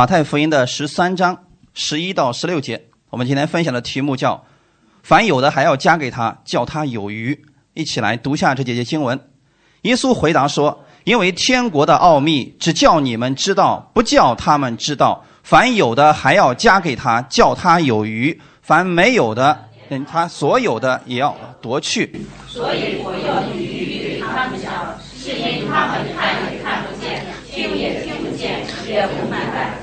马太福音的十三章十一到十六节，我们今天分享的题目叫“凡有的还要加给他，叫他有余”。一起来读下这节节经文。耶稣回答说：“因为天国的奥秘只叫你们知道，不叫他们知道。凡有的还要加给他，叫他有余；凡没有的，他所有的也要夺去。所以我要余给他们讲，是因他们看也看不见，听也听不见，也不明白，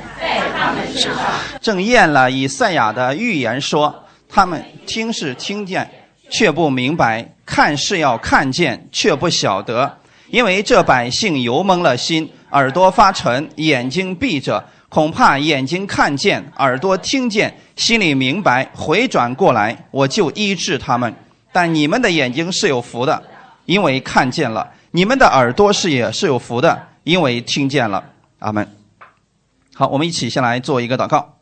”正验了以赛亚的预言说：“他们听是听见，却不明白；看是要看见，却不晓得。因为这百姓油蒙了心，耳朵发沉，眼睛闭着。恐怕眼睛看见，耳朵听见，心里明白，回转过来，我就医治他们。但你们的眼睛是有福的，因为看见了；你们的耳朵是也是有福的，因为听见了。阿门。好，我们一起先来做一个祷告。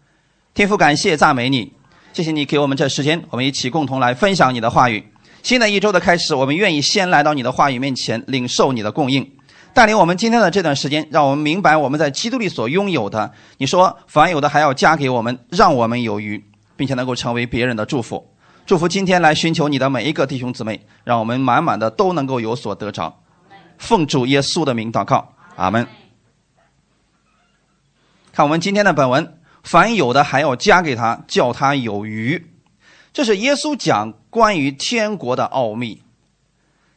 天父，感谢赞美你，谢谢你给我们这时间，我们一起共同来分享你的话语。新的一周的开始，我们愿意先来到你的话语面前，领受你的供应，带领我们今天的这段时间，让我们明白我们在基督里所拥有的。你说凡有的还要加给我们，让我们有余，并且能够成为别人的祝福。祝福今天来寻求你的每一个弟兄姊妹，让我们满满的都能够有所得着。奉主耶稣的名祷告，阿门。看我们今天的本文。凡有的还要加给他，叫他有余。这是耶稣讲关于天国的奥秘。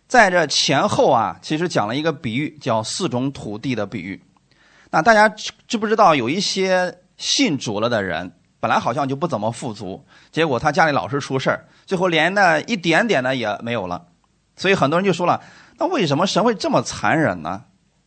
在这前后啊，其实讲了一个比喻，叫四种土地的比喻。那大家知不知道，有一些信主了的人，本来好像就不怎么富足，结果他家里老是出事最后连那一点点的也没有了。所以很多人就说了：那为什么神会这么残忍呢？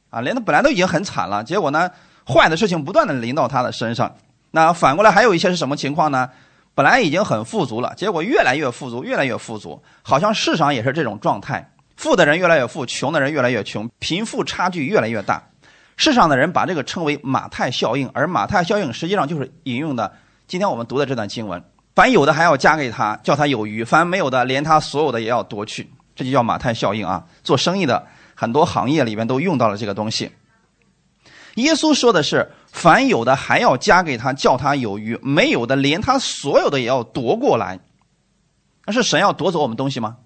啊，连他本来都已经很惨了，结果呢，坏的事情不断的临到他的身上。那反过来还有一些是什么情况呢？本来已经很富足了，结果越来越富足，越来越富足，好像世上也是这种状态。富的人越来越富，穷的人越来越穷，贫富差距越来越大。世上的人把这个称为马太效应，而马太效应实际上就是引用的今天我们读的这段经文：凡有的还要加给他，叫他有余；凡没有的，连他所有的也要夺去。这就叫马太效应啊！做生意的很多行业里面都用到了这个东西。耶稣说的是。凡有的还要加给他，叫他有余；没有的，连他所有的也要夺过来。那是神要夺走我们东西吗？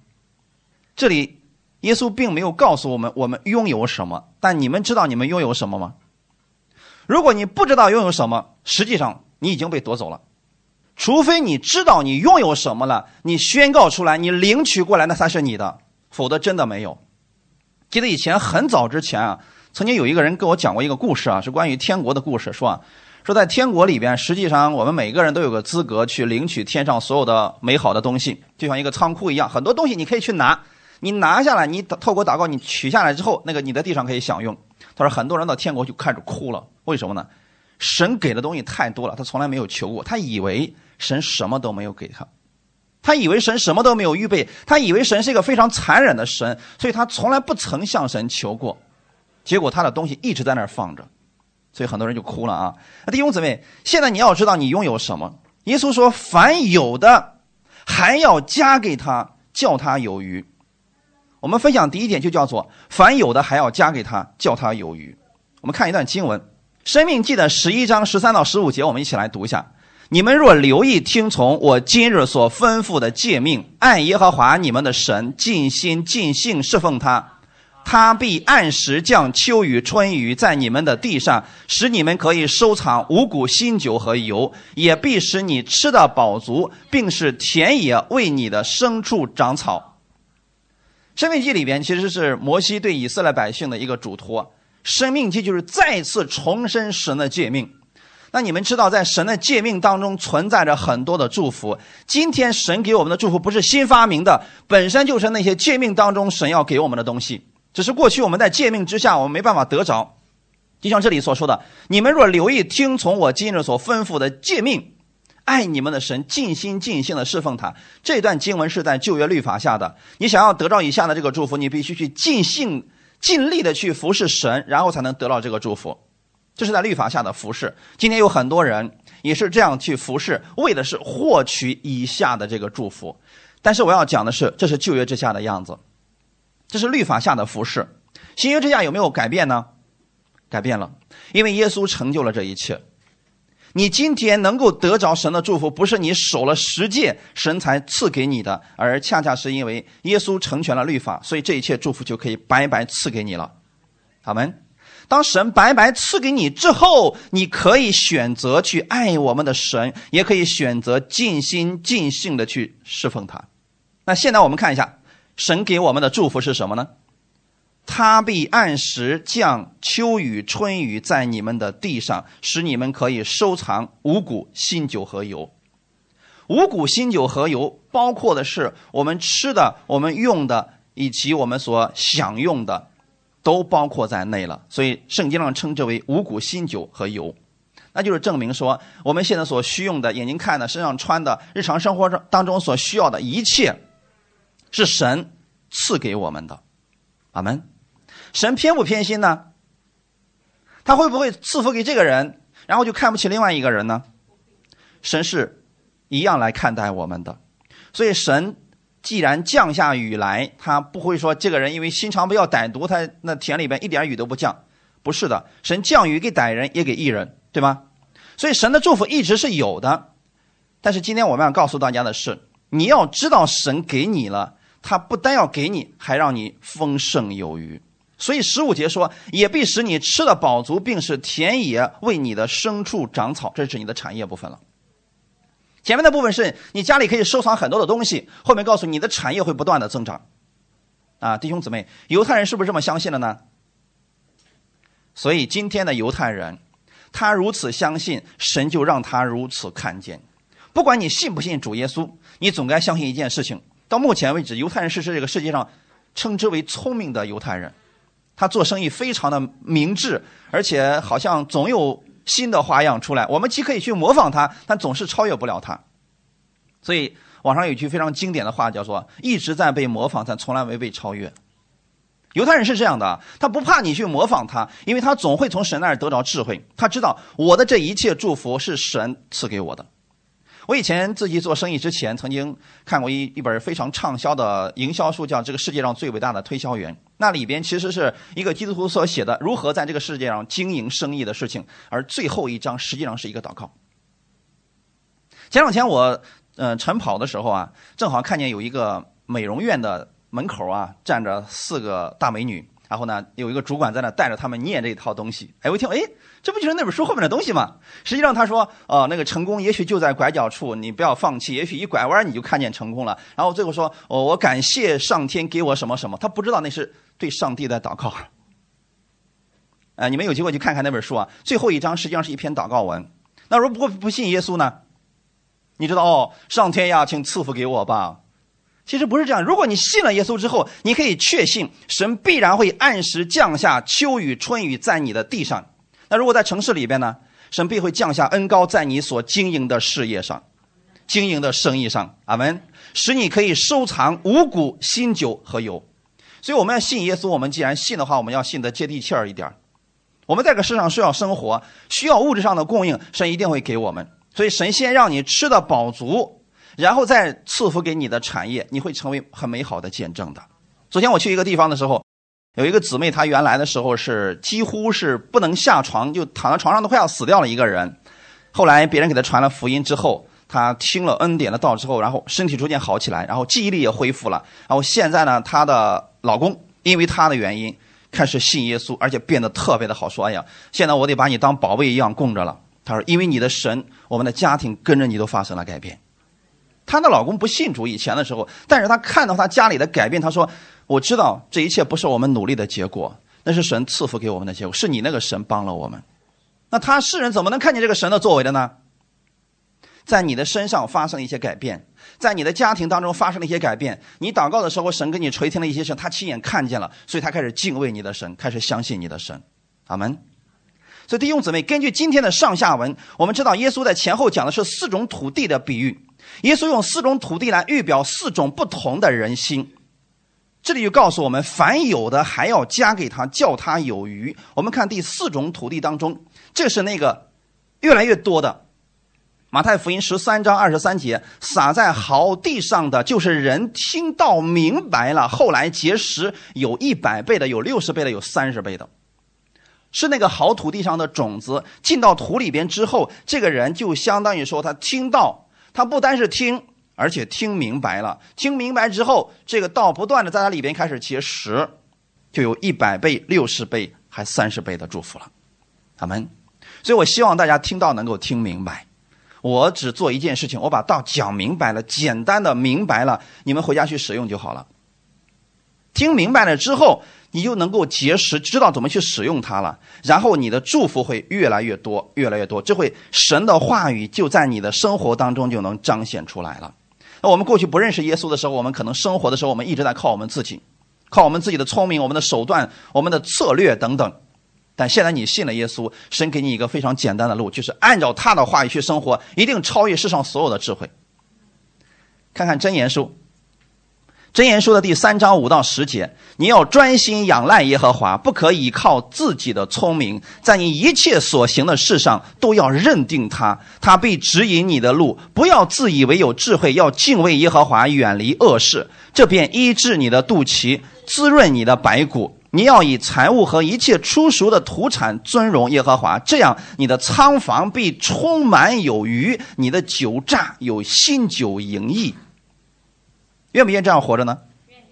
这里耶稣并没有告诉我们我们拥有什么，但你们知道你们拥有什么吗？如果你不知道拥有什么，实际上你已经被夺走了。除非你知道你拥有什么了，你宣告出来，你领取过来，那才是你的；否则真的没有。记得以前很早之前啊。曾经有一个人跟我讲过一个故事啊，是关于天国的故事。说啊，说在天国里边，实际上我们每个人都有个资格去领取天上所有的美好的东西，就像一个仓库一样，很多东西你可以去拿。你拿下来，你透过祷告，你取下来之后，那个你在地上可以享用。他说，很多人到天国就开始哭了，为什么呢？神给的东西太多了，他从来没有求过，他以为神什么都没有给他，他以为神什么都没有预备，他以为神是一个非常残忍的神，所以他从来不曾向神求过。结果他的东西一直在那儿放着，所以很多人就哭了啊！弟兄姊妹，现在你要知道你拥有什么。耶稣说：“凡有的，还要加给他，叫他有余。”我们分享第一点就叫做“凡有的还要加给他，叫他有余”。我们看一段经文，《生命记》的十一章十三到十五节，我们一起来读一下：“你们若留意听从我今日所吩咐的诫命，爱耶和华你们的神，尽心尽性侍奉他。”他必按时降秋雨春雨在你们的地上，使你们可以收藏五谷新酒和油，也必使你吃的饱足，并使田野为你的牲畜长草。生命记里边其实是摩西对以色列百姓的一个嘱托，生命记就是再次重申神的诫命。那你们知道，在神的诫命当中存在着很多的祝福。今天神给我们的祝福不是新发明的，本身就是那些诫命当中神要给我们的东西。只是过去我们在诫命之下，我们没办法得着。就像这里所说的：“你们若留意听从我今日所吩咐的诫命，爱你们的神，尽心尽性的侍奉他。”这段经文是在旧约律法下的。你想要得到以下的这个祝福，你必须去尽心尽力的去服侍神，然后才能得到这个祝福。这是在律法下的服侍。今天有很多人也是这样去服侍，为的是获取以下的这个祝福。但是我要讲的是，这是旧约之下的样子。这是律法下的服饰，新约之下有没有改变呢？改变了，因为耶稣成就了这一切。你今天能够得着神的祝福，不是你守了十诫神才赐给你的，而恰恰是因为耶稣成全了律法，所以这一切祝福就可以白白赐给你了。阿门。当神白白赐给你之后，你可以选择去爱我们的神，也可以选择尽心尽性的去侍奉他。那现在我们看一下，神给我们的祝福是什么呢？他必按时降秋雨春雨在你们的地上，使你们可以收藏五谷、新酒和油。五谷、新酒和油包括的是我们吃的、我们用的以及我们所享用的，都包括在内了。所以圣经上称之为五谷、新酒和油，那就是证明说我们现在所需用的、眼睛看的、身上穿的、日常生活中当中所需要的一切，是神赐给我们的。阿门。神偏不偏心呢？他会不会赐福给这个人，然后就看不起另外一个人呢？神是一样来看待我们的，所以神既然降下雨来，他不会说这个人因为心肠比较歹毒，他那田里边一点雨都不降。不是的，神降雨给歹人也给义人，对吗？所以神的祝福一直是有的。但是今天我们要告诉大家的是，你要知道神给你了，他不单要给你，还让你丰盛有余。所以十五节说，也必使你吃的饱足，并使田野为你的牲畜长草，这是你的产业部分了。前面的部分是你家里可以收藏很多的东西，后面告诉你的产业会不断的增长。啊，弟兄姊妹，犹太人是不是这么相信的呢？所以今天的犹太人，他如此相信神，就让他如此看见。不管你信不信主耶稣，你总该相信一件事情：到目前为止，犹太人是这个世界上称之为聪明的犹太人。他做生意非常的明智，而且好像总有新的花样出来。我们既可以去模仿他，但总是超越不了他。所以网上有句非常经典的话，叫做“一直在被模仿，但从来没被超越”。犹太人是这样的，他不怕你去模仿他，因为他总会从神那儿得着智慧。他知道我的这一切祝福是神赐给我的。我以前自己做生意之前，曾经看过一一本非常畅销的营销书，叫《这个世界上最伟大的推销员》。那里边其实是一个基督徒所写的如何在这个世界上经营生意的事情，而最后一章实际上是一个祷告。前两天我呃晨跑的时候啊，正好看见有一个美容院的门口啊站着四个大美女。然后呢，有一个主管在那带着他们念这一套东西。哎，我一听，哎，这不就是那本书后面的东西吗？实际上他说，哦，那个成功也许就在拐角处，你不要放弃，也许一拐弯你就看见成功了。然后最后说，哦，我感谢上天给我什么什么。他不知道那是对上帝在祷告。哎，你们有机会去看看那本书啊。最后一章实际上是一篇祷告文。那如果不信耶稣呢？你知道哦，上天呀，请赐福给我吧。其实不是这样。如果你信了耶稣之后，你可以确信神必然会按时降下秋雨春雨在你的地上。那如果在城市里边呢，神必会降下恩高在你所经营的事业上、经营的生意上。阿门。使你可以收藏五谷、新酒和油。所以我们要信耶稣。我们既然信的话，我们要信得接地气儿一点。我们在这个世上需要生活，需要物质上的供应，神一定会给我们。所以神先让你吃的饱足。然后再赐福给你的产业，你会成为很美好的见证的。昨天我去一个地方的时候，有一个姊妹，她原来的时候是几乎是不能下床，就躺在床上都快要死掉了一个人。后来别人给她传了福音之后，她听了恩典的道之后，然后身体逐渐好起来，然后记忆力也恢复了。然后现在呢，她的老公因为她的原因开始信耶稣，而且变得特别的好。说：“哎呀，现在我得把你当宝贝一样供着了。”她说：“因为你的神，我们的家庭跟着你都发生了改变。”她的老公不信主以前的时候，但是她看到她家里的改变，她说：“我知道这一切不是我们努力的结果，那是神赐福给我们的结果，是你那个神帮了我们。”那他世人怎么能看见这个神的作为的呢？在你的身上发生了一些改变，在你的家庭当中发生了一些改变，你祷告的时候，神给你垂听了一些事，他亲眼看见了，所以他开始敬畏你的神，开始相信你的神。阿门。所以弟兄姊妹，根据今天的上下文，我们知道耶稣在前后讲的是四种土地的比喻。耶稣用四种土地来预表四种不同的人心，这里就告诉我们，凡有的还要加给他，叫他有余。我们看第四种土地当中，这是那个越来越多的。马太福音十三章二十三节，撒在好地上的，就是人听到明白了，后来结识，有一百倍的，有六十倍的，有三十倍的。是那个好土地上的种子进到土里边之后，这个人就相当于说他听到，他不单是听，而且听明白了。听明白之后，这个道不断的在他里边开始结实，就有一百倍、六十倍、还三十倍的祝福了。阿门。所以我希望大家听到能够听明白。我只做一件事情，我把道讲明白了，简单的明白了，你们回家去使用就好了。听明白了之后，你就能够结识，知道怎么去使用它了。然后你的祝福会越来越多，越来越多，这会神的话语就在你的生活当中就能彰显出来了。那我们过去不认识耶稣的时候，我们可能生活的时候，我们一直在靠我们自己，靠我们自己的聪明、我们的手段、我们的策略等等。但现在你信了耶稣，神给你一个非常简单的路，就是按照他的话语去生活，一定超越世上所有的智慧。看看真言书，真言书的第三章五到十节，你要专心仰赖耶和华，不可以靠自己的聪明，在你一切所行的事上都要认定他，他必指引你的路。不要自以为有智慧，要敬畏耶和华，远离恶事，这便医治你的肚脐，滋润你的白骨。你要以财物和一切出熟的土产尊荣耶和华，这样你的仓房必充满有余，你的酒榨有新酒盈溢。愿不愿意这样活着呢？愿意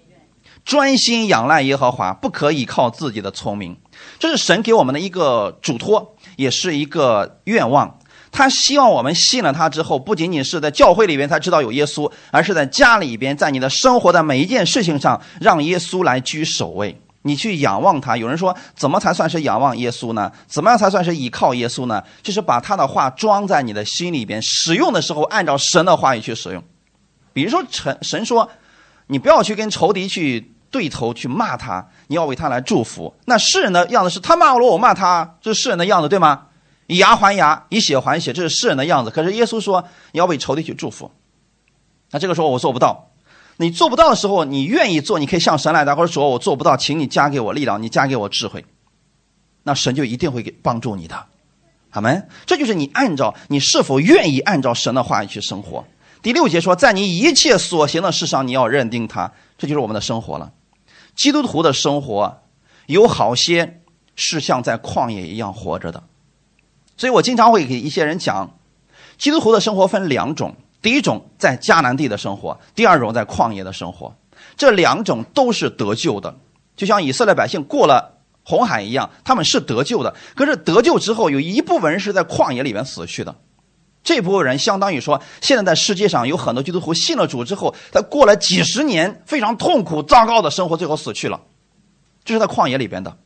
专心仰赖耶和华，不可以靠自己的聪明。这是神给我们的一个嘱托，也是一个愿望。他希望我们信了他之后，不仅仅是在教会里边才知道有耶稣，而是在家里边，在你的生活的每一件事情上，让耶稣来居首位。你去仰望他。有人说，怎么才算是仰望耶稣呢？怎么样才算是倚靠耶稣呢？就是把他的话装在你的心里边，使用的时候按照神的话语去使用。比如说，神神说，你不要去跟仇敌去对头去骂他，你要为他来祝福。那世人的样子是他骂我，我骂他，这是世人的样子，对吗？以牙还牙，以血还血，这是世人的样子。可是耶稣说，你要为仇敌去祝福。那这个时候我做不到。你做不到的时候，你愿意做，你可以向神来的，或者说我做不到，请你加给我力量，你加给我智慧，那神就一定会给帮助你的，好没？这就是你按照你是否愿意按照神的话语去生活。第六节说，在你一切所行的事上，你要认定他，这就是我们的生活了。基督徒的生活有好些是像在旷野一样活着的，所以我经常会给一些人讲，基督徒的生活分两种。第一种在迦南地的生活，第二种在旷野的生活，这两种都是得救的，就像以色列百姓过了红海一样，他们是得救的。可是得救之后，有一部分人是在旷野里面死去的，这部分人相当于说，现在在世界上有很多基督徒信了主之后，他过了几十年非常痛苦、糟糕的生活，最后死去了，这是在旷野里边的。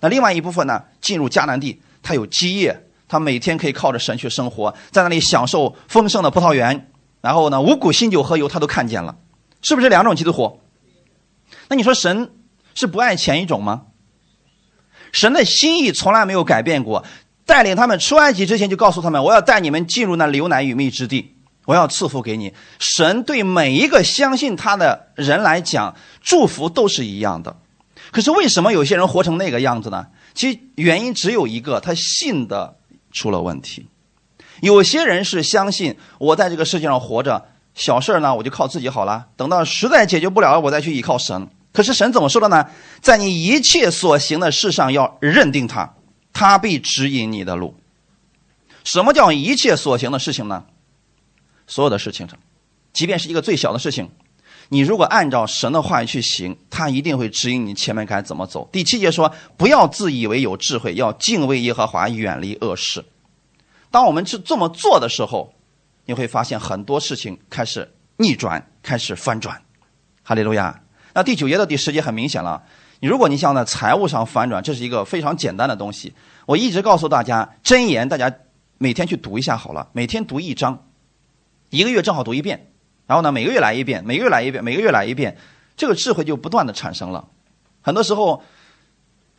那另外一部分呢，进入迦南地，他有基业，他每天可以靠着神去生活，在那里享受丰盛的葡萄园。然后呢，五谷新酒和油他都看见了，是不是两种基督徒？那你说神是不爱前一种吗？神的心意从来没有改变过，带领他们出埃及之前就告诉他们：“我要带你们进入那流奶与蜜之地，我要赐福给你。”神对每一个相信他的人来讲，祝福都是一样的。可是为什么有些人活成那个样子呢？其实原因只有一个，他信的出了问题。有些人是相信我在这个世界上活着，小事呢我就靠自己好了，等到实在解决不了了，我再去依靠神。可是神怎么说的呢？在你一切所行的事上要认定他，他必指引你的路。什么叫一切所行的事情呢？所有的事情上，即便是一个最小的事情，你如果按照神的话语去行，他一定会指引你前面该怎么走。第七节说，不要自以为有智慧，要敬畏耶和华，远离恶事。当我们去这么做的时候，你会发现很多事情开始逆转，开始翻转。哈利路亚。那第九节到第十节很明显了。如果你想在财务上反转，这是一个非常简单的东西。我一直告诉大家，箴言大家每天去读一下好了，每天读一章，一个月正好读一遍。然后呢，每个月来一遍，每个月来一遍，每个月来一遍，这个智慧就不断的产生了。很多时候，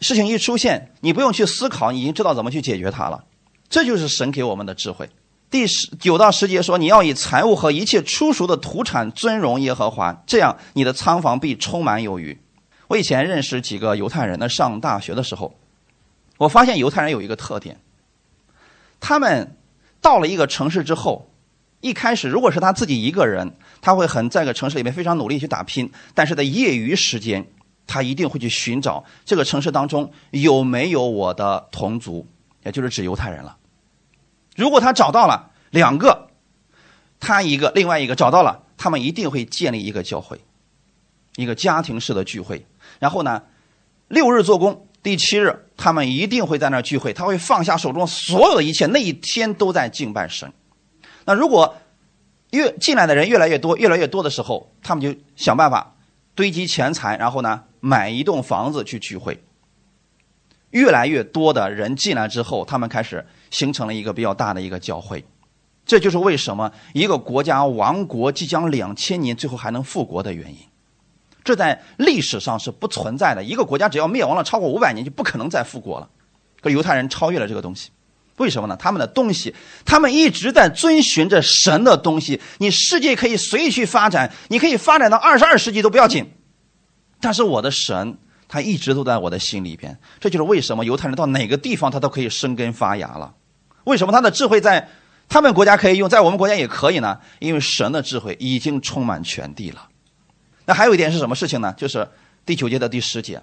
事情一出现，你不用去思考，你已经知道怎么去解决它了。这就是神给我们的智慧。第十九到十节说：“你要以财物和一切出熟的土产尊荣耶和华，这样你的仓房必充满有余。”我以前认识几个犹太人，那上大学的时候，我发现犹太人有一个特点：他们到了一个城市之后，一开始如果是他自己一个人，他会很在个城市里面非常努力去打拼，但是在业余时间，他一定会去寻找这个城市当中有没有我的同族，也就是指犹太人了。如果他找到了两个，他一个，另外一个找到了，他们一定会建立一个教会，一个家庭式的聚会。然后呢，六日做工，第七日他们一定会在那儿聚会，他会放下手中所有的一切，那一天都在敬拜神。那如果越进来的人越来越多，越来越多的时候，他们就想办法堆积钱财，然后呢买一栋房子去聚会。越来越多的人进来之后，他们开始形成了一个比较大的一个教会。这就是为什么一个国家亡国即将两千年，最后还能复国的原因。这在历史上是不存在的。一个国家只要灭亡了超过五百年，就不可能再复国了。可犹太人超越了这个东西，为什么呢？他们的东西，他们一直在遵循着神的东西。你世界可以随意去发展，你可以发展到二十二世纪都不要紧，但是我的神。他一直都在我的心里边，这就是为什么犹太人到哪个地方他都可以生根发芽了。为什么他的智慧在他们国家可以用，在我们国家也可以呢？因为神的智慧已经充满全地了。那还有一点是什么事情呢？就是第九节的第十节，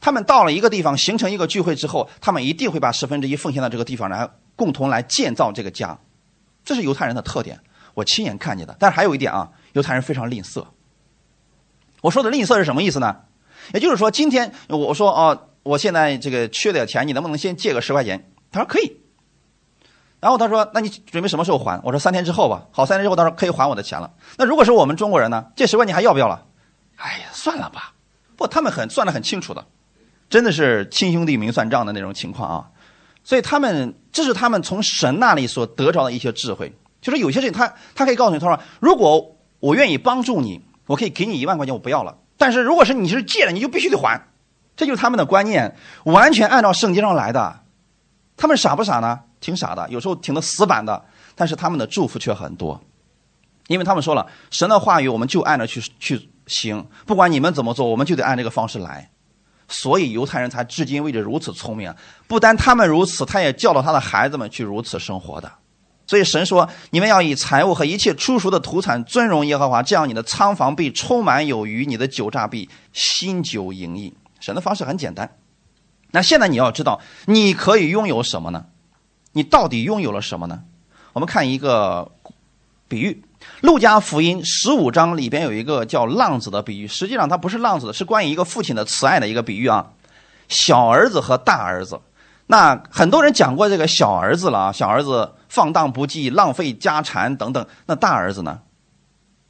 他们到了一个地方形成一个聚会之后，他们一定会把十分之一奉献到这个地方来，共同来建造这个家。这是犹太人的特点，我亲眼看见的。但是还有一点啊，犹太人非常吝啬。我说的吝啬是什么意思呢？也就是说，今天我说哦，我现在这个缺点钱，你能不能先借个十块钱？他说可以。然后他说，那你准备什么时候还？我说三天之后吧。好，三天之后他说可以还我的钱了。那如果是我们中国人呢？这十块钱还要不要了？哎呀，算了吧。不，他们很算得很清楚的，真的是亲兄弟明算账的那种情况啊。所以他们这是他们从神那里所得着的一些智慧，就是有些事情他他可以告诉你，他说如果我愿意帮助你，我可以给你一万块钱，我不要了。但是如果是你是借了，你就必须得还，这就是他们的观念，完全按照圣经上来的。他们傻不傻呢？挺傻的，有时候挺的死板的。但是他们的祝福却很多，因为他们说了，神的话语我们就按着去去行，不管你们怎么做，我们就得按这个方式来。所以犹太人才至今为止如此聪明。不单他们如此，他也教导他的孩子们去如此生活的。所以神说：“你们要以财物和一切出熟的土产尊荣耶和华，这样你的仓房必充满有余，你的酒榨必新酒盈溢。”神的方式很简单。那现在你要知道，你可以拥有什么呢？你到底拥有了什么呢？我们看一个比喻，《路加福音》十五章里边有一个叫浪子的比喻。实际上，它不是浪子的，是关于一个父亲的慈爱的一个比喻啊。小儿子和大儿子。那很多人讲过这个小儿子了啊，小儿子放荡不羁、浪费家产等等。那大儿子呢？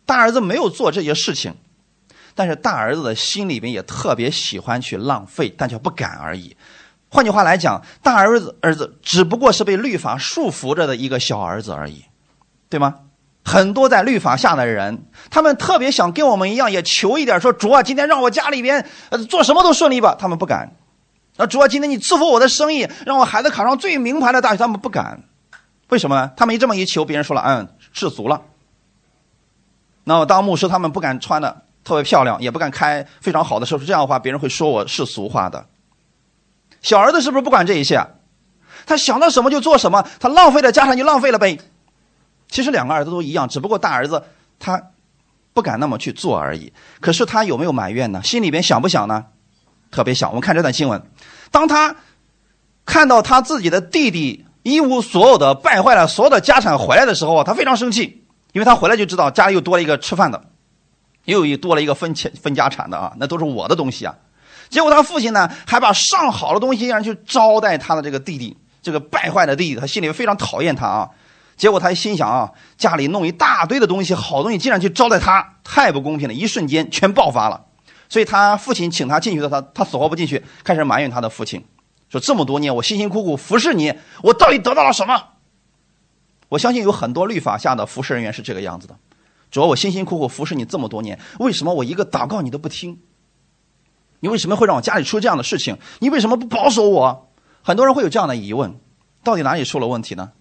大儿子没有做这些事情，但是大儿子的心里边也特别喜欢去浪费，但却不敢而已。换句话来讲，大儿子儿子只不过是被律法束缚着的一个小儿子而已，对吗？很多在律法下的人，他们特别想跟我们一样，也求一点，说主啊，今天让我家里边呃做什么都顺利吧。他们不敢。那主要今天你赐福我的生意，让我孩子考上最名牌的大学，他们不敢，为什么呢？他们一这么一求，别人说了，嗯，世俗了。那么当牧师，他们不敢穿的特别漂亮，也不敢开非常好的车，这样的话，别人会说我世俗化的。小儿子是不是不管这一切？他想到什么就做什么，他浪费了家产就浪费了呗。其实两个儿子都一样，只不过大儿子他不敢那么去做而已。可是他有没有埋怨呢？心里边想不想呢？特别想，我们看这段新闻，当他看到他自己的弟弟一无所有的败坏了所有的家产回来的时候他非常生气，因为他回来就知道家里又多了一个吃饭的，又一多了一个分钱分家产的啊，那都是我的东西啊。结果他父亲呢，还把上好的东西让人去招待他的这个弟弟，这个败坏的弟弟，他心里非常讨厌他啊。结果他心想啊，家里弄一大堆的东西，好东西竟然去招待他，太不公平了，一瞬间全爆发了。所以他父亲请他进去的，他他死活不进去，开始埋怨他的父亲，说这么多年我辛辛苦苦服侍你，我到底得到了什么？我相信有很多律法下的服侍人员是这个样子的，主要我辛辛苦苦服侍你这么多年，为什么我一个祷告你都不听？你为什么会让我家里出这样的事情？你为什么不保守我？很多人会有这样的疑问，到底哪里出了问题呢？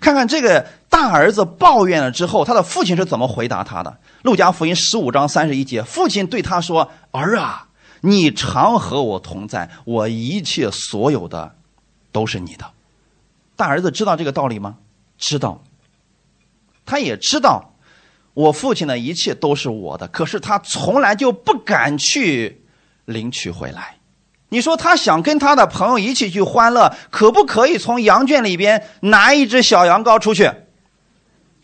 看看这个大儿子抱怨了之后，他的父亲是怎么回答他的？路加福音十五章三十一节，父亲对他说：“儿啊，你常和我同在，我一切所有的都是你的。”大儿子知道这个道理吗？知道。他也知道我父亲的一切都是我的，可是他从来就不敢去领取回来。你说他想跟他的朋友一起去欢乐，可不可以从羊圈里边拿一只小羊羔出去？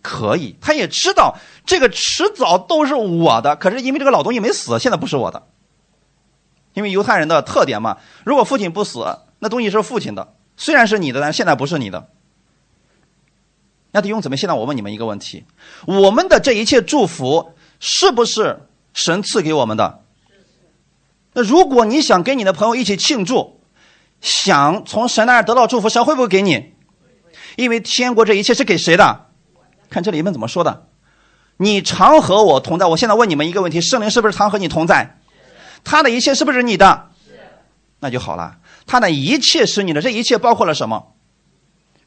可以。他也知道这个迟早都是我的，可是因为这个老东西没死，现在不是我的。因为犹太人的特点嘛，如果父亲不死，那东西是父亲的，虽然是你的，但现在不是你的。那弟兄姊妹，现在我问你们一个问题：我们的这一切祝福是不是神赐给我们的？那如果你想跟你的朋友一起庆祝，想从神那儿得到祝福，神会不会给你？因为天国这一切是给谁的？看这里面怎么说的？你常和我同在。我现在问你们一个问题：圣灵是不是常和你同在？他的一切是不是你的？那就好了。他的一切是你的，这一切包括了什么？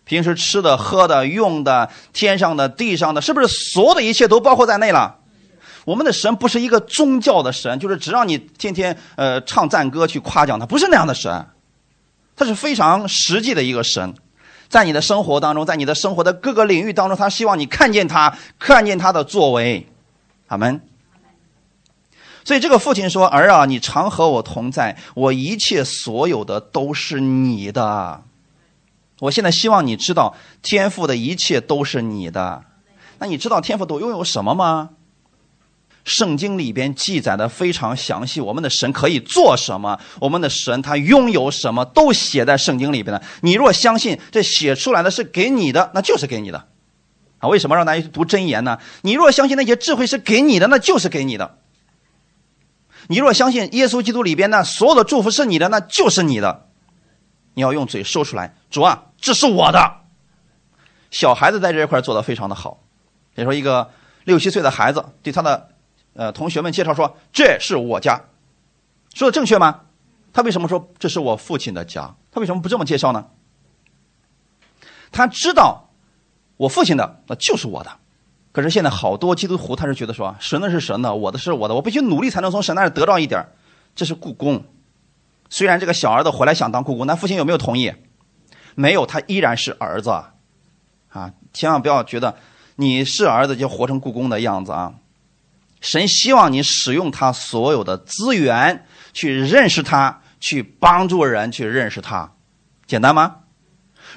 平时吃的、喝的、用的，天上的、地上的，是不是所有的一切都包括在内了？我们的神不是一个宗教的神，就是只让你天天呃唱赞歌去夸奖他，不是那样的神，他是非常实际的一个神，在你的生活当中，在你的生活的各个领域当中，他希望你看见他，看见他的作为，阿门。所以这个父亲说：“儿啊，你常和我同在，我一切所有的都是你的。”我现在希望你知道，天赋的一切都是你的。那你知道天赋都拥有什么吗？圣经里边记载的非常详细，我们的神可以做什么？我们的神他拥有什么？都写在圣经里边的。你若相信这写出来的是给你的，那就是给你的。啊，为什么让大家去读真言呢？你若相信那些智慧是给你的，那就是给你的。你若相信耶稣基督里边那所有的祝福是你的，那就是你的。你要用嘴说出来，主啊。这是我的，小孩子在这一块做的非常的好。比如说，一个六七岁的孩子对他的呃同学们介绍说：“这是我家。”说的正确吗？他为什么说这是我父亲的家？他为什么不这么介绍呢？他知道我父亲的那就是我的。可是现在好多基督徒他是觉得说神的是神的，我的是我的，我必须努力才能从神那儿得到一点。这是故宫。虽然这个小儿子回来想当故宫，但父亲有没有同意？没有，他依然是儿子，啊！千万不要觉得你是儿子就活成故宫的样子啊！神希望你使用他所有的资源去认识他，去帮助人去认识他，简单吗？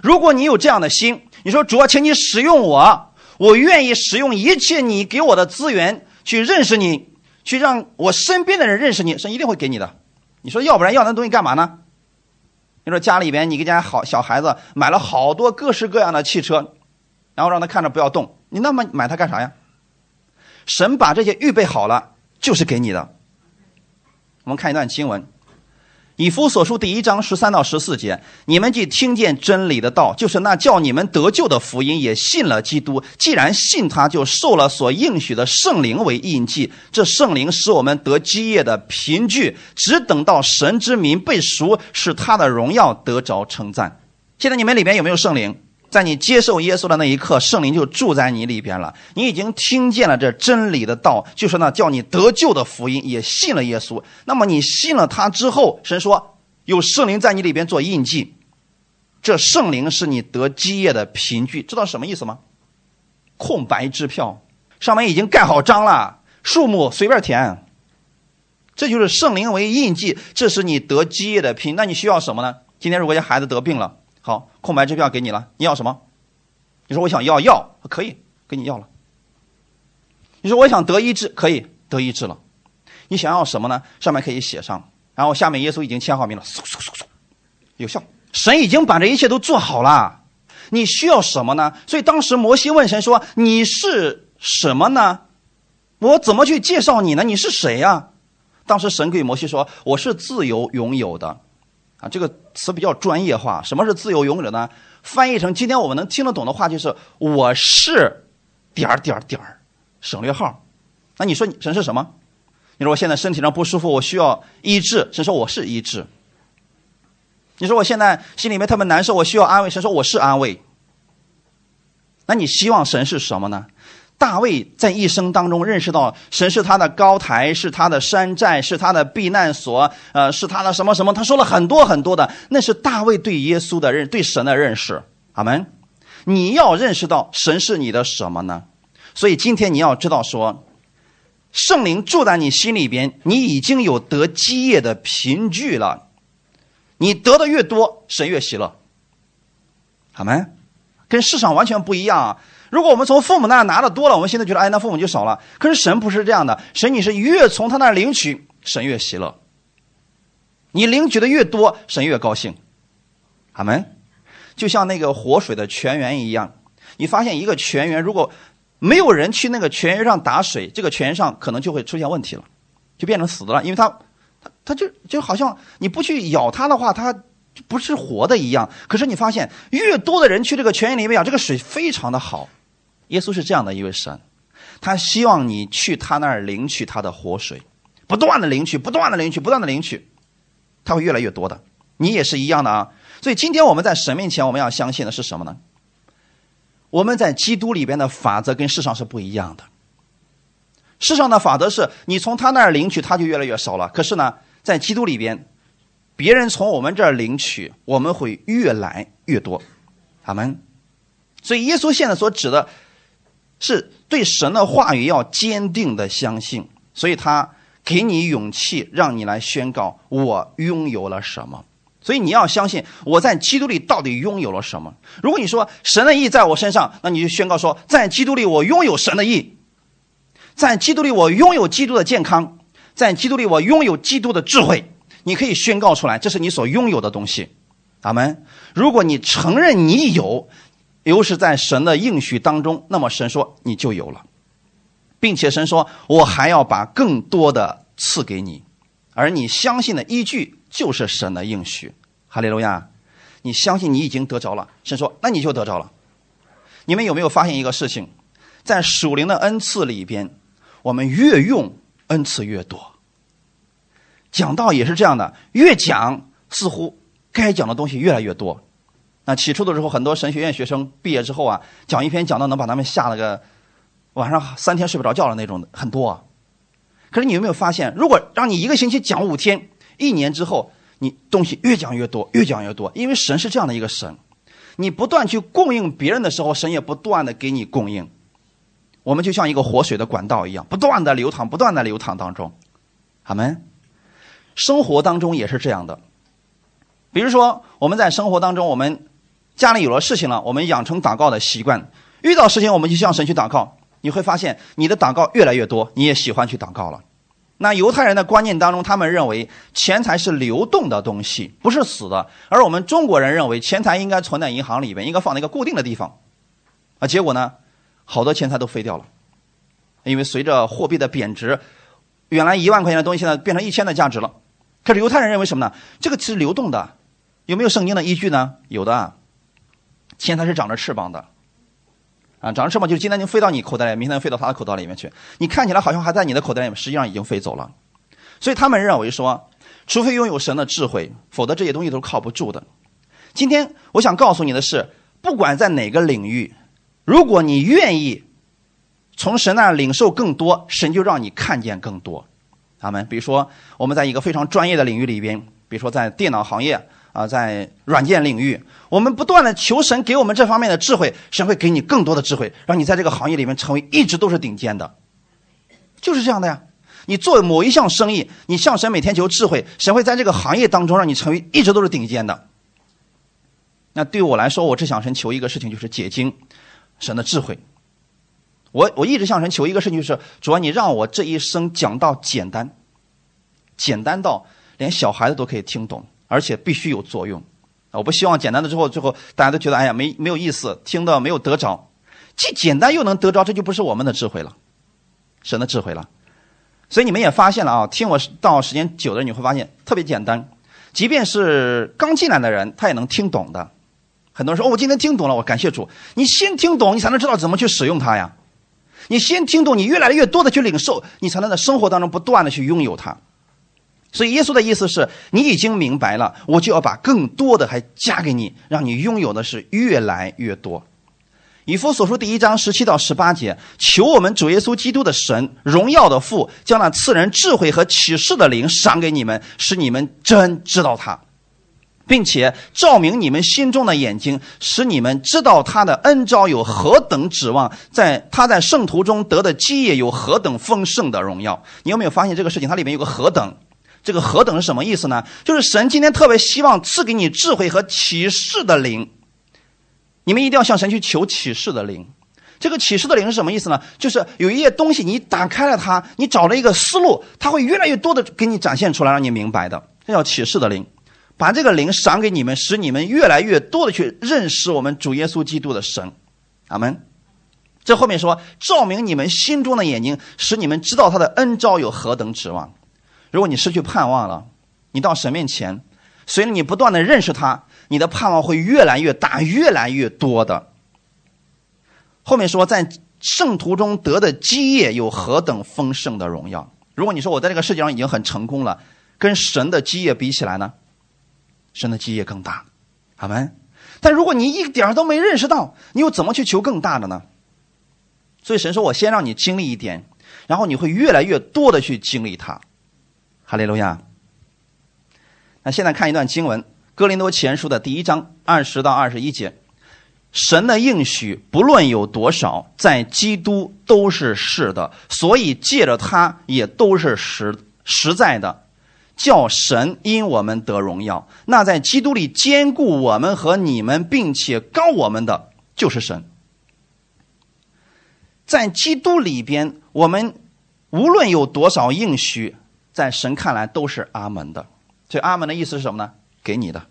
如果你有这样的心，你说主啊，请你使用我，我愿意使用一切你给我的资源去认识你，去让我身边的人认识你，神一定会给你的。你说要不然要那东西干嘛呢？你说家里边你给家好小孩子买了好多各式各样的汽车，然后让他看着不要动，你那么买它干啥呀？神把这些预备好了，就是给你的。我们看一段经文。以弗所书第一章十三到十四节，你们既听见真理的道，就是那叫你们得救的福音，也信了基督。既然信他，就受了所应许的圣灵为印记。这圣灵使我们得基业的凭据，只等到神之名被赎，使他的荣耀得着称赞。现在你们里面有没有圣灵？在你接受耶稣的那一刻，圣灵就住在你里边了。你已经听见了这真理的道，就是那叫你得救的福音，也信了耶稣。那么你信了他之后，神说有圣灵在你里边做印记，这圣灵是你得基业的凭据。知道什么意思吗？空白支票上面已经盖好章了，数目随便填。这就是圣灵为印记，这是你得基业的凭。那你需要什么呢？今天如果有孩子得病了。好，空白支票给你了，你要什么？你说我想要药，可以给你要了。你说我想得医治，可以得医治了。你想要什么呢？上面可以写上，然后下面耶稣已经签好名了，嗖嗖嗖嗖，有效。神已经把这一切都做好了。你需要什么呢？所以当时摩西问神说：“你是什么呢？我怎么去介绍你呢？你是谁呀？”当时神给摩西说：“我是自由拥有的。”啊，这个词比较专业化。什么是自由勇者呢？翻译成今天我们能听得懂的话，就是我是点儿点儿点儿，省略号。那你说神是什么？你说我现在身体上不舒服，我需要医治，神说我是医治。你说我现在心里面特别难受，我需要安慰，神说我是安慰。那你希望神是什么呢？大卫在一生当中认识到神是他的高台，是他的山寨，是他的避难所，呃，是他的什么什么？他说了很多很多的，那是大卫对耶稣的认，对神的认识。阿门。你要认识到神是你的什么呢？所以今天你要知道说，圣灵住在你心里边，你已经有得基业的凭据了。你得的越多，神越喜乐。好没？跟世上完全不一样啊！如果我们从父母那拿的多了，我们现在觉得，哎，那父母就少了。可是神不是这样的，神你是越从他那儿领取，神越喜乐。你领取的越多，神越高兴。阿门？就像那个活水的泉源一样，你发现一个泉源，如果没有人去那个泉源上打水，这个泉源上可能就会出现问题了，就变成死的了，因为它，它，它就就好像你不去咬它的话，它不是活的一样。可是你发现，越多的人去这个泉源里面养，这个水非常的好。耶稣是这样的一位神，他希望你去他那儿领取他的活水，不断的领取，不断的领取，不断的领取，他会越来越多的。你也是一样的啊。所以今天我们在神面前，我们要相信的是什么呢？我们在基督里边的法则跟世上是不一样的。世上的法则是你从他那儿领取，他就越来越少了。可是呢，在基督里边，别人从我们这儿领取，我们会越来越多。阿门。所以耶稣现在所指的。是对神的话语要坚定的相信，所以他给你勇气，让你来宣告我拥有了什么。所以你要相信我在基督里到底拥有了什么。如果你说神的意在我身上，那你就宣告说，在基督里我拥有神的意，在基督里我拥有基督的健康，在基督里我拥有基督的智慧。你可以宣告出来，这是你所拥有的东西。阿门。如果你承认你有。又是在神的应许当中，那么神说你就有了，并且神说我还要把更多的赐给你，而你相信的依据就是神的应许。哈利路亚，你相信你已经得着了，神说那你就得着了。你们有没有发现一个事情，在属灵的恩赐里边，我们越用恩赐越多。讲道也是这样的，越讲似乎该讲的东西越来越多。那起初的时候，很多神学院学生毕业之后啊，讲一篇讲到能把他们吓了个晚上三天睡不着觉的那种很多。啊可是你有没有发现，如果让你一个星期讲五天，一年之后你东西越讲越多，越讲越多，因为神是这样的一个神，你不断去供应别人的时候，神也不断的给你供应。我们就像一个活水的管道一样，不断的流淌，不断的流淌当中。阿门。生活当中也是这样的，比如说我们在生活当中，我们。家里有了事情了，我们养成祷告的习惯。遇到事情，我们就向神去祷告。你会发现，你的祷告越来越多，你也喜欢去祷告了。那犹太人的观念当中，他们认为钱财是流动的东西，不是死的；而我们中国人认为钱财应该存在银行里边，应该放在一个固定的地方。啊，结果呢，好多钱财都飞掉了，因为随着货币的贬值，原来一万块钱的东西现在变成一千的价值了。可是犹太人认为什么呢？这个是流动的，有没有圣经的依据呢？有的。钱财是长着翅膀的，啊，长着翅膀就是今天能飞到你口袋里，明天能飞到他的口袋里面去。你看起来好像还在你的口袋里面，实际上已经飞走了。所以他们认为说，除非拥有神的智慧，否则这些东西都是靠不住的。今天我想告诉你的是，不管在哪个领域，如果你愿意从神那领受更多，神就让你看见更多。他们比如说我们在一个非常专业的领域里边，比如说在电脑行业。啊，在软件领域，我们不断的求神给我们这方面的智慧，神会给你更多的智慧，让你在这个行业里面成为一直都是顶尖的，就是这样的呀。你做某一项生意，你向神每天求智慧，神会在这个行业当中让你成为一直都是顶尖的。那对我来说，我只想神求一个事情，就是解经，神的智慧。我我一直向神求一个事情，就是主要你让我这一生讲到简单，简单到连小孩子都可以听懂。而且必须有作用，我不希望简单的之后，最后大家都觉得哎呀没没有意思，听到没有得着。既简单又能得着，这就不是我们的智慧了，神的智慧了。所以你们也发现了啊，听我到时间久了，你会发现特别简单，即便是刚进来的人，他也能听懂的。很多人说，哦，我今天听懂了，我感谢主。你先听懂，你才能知道怎么去使用它呀。你先听懂，你越来越多的去领受，你才能在生活当中不断的去拥有它。所以耶稣的意思是你已经明白了，我就要把更多的还加给你，让你拥有的是越来越多。以弗所书第一章十七到十八节，求我们主耶稣基督的神荣耀的父，将那赐人智慧和启示的灵赏给你们，使你们真知道他，并且照明你们心中的眼睛，使你们知道他的恩招有何等指望，在他在圣徒中得的基业有何等丰盛的荣耀。你有没有发现这个事情？它里面有个何等？这个何等是什么意思呢？就是神今天特别希望赐给你智慧和启示的灵。你们一定要向神去求启示的灵。这个启示的灵是什么意思呢？就是有一页东西，你打开了它，你找了一个思路，它会越来越多的给你展现出来，让你明白的。这叫启示的灵。把这个灵赏给你们，使你们越来越多的去认识我们主耶稣基督的神。阿门。这后面说，照明你们心中的眼睛，使你们知道他的恩招有何等指望。如果你失去盼望了，你到神面前，随着你不断的认识他，你的盼望会越来越大，越来越多的。后面说，在圣徒中得的基业有何等丰盛的荣耀。如果你说我在这个世界上已经很成功了，跟神的基业比起来呢？神的基业更大，好吗？但如果你一点都没认识到，你又怎么去求更大的呢？所以神说：“我先让你经历一点，然后你会越来越多的去经历它。”哈利路亚。那现在看一段经文，《哥林多前书》的第一章二十到二十一节：“神的应许不论有多少，在基督都是是的，所以借着他也都是实实在的。”叫神因我们得荣耀，那在基督里兼顾我们和你们，并且高我们的就是神。在基督里边，我们无论有多少应许，在神看来都是阿门的。所以阿门的意思是什么呢？给你的，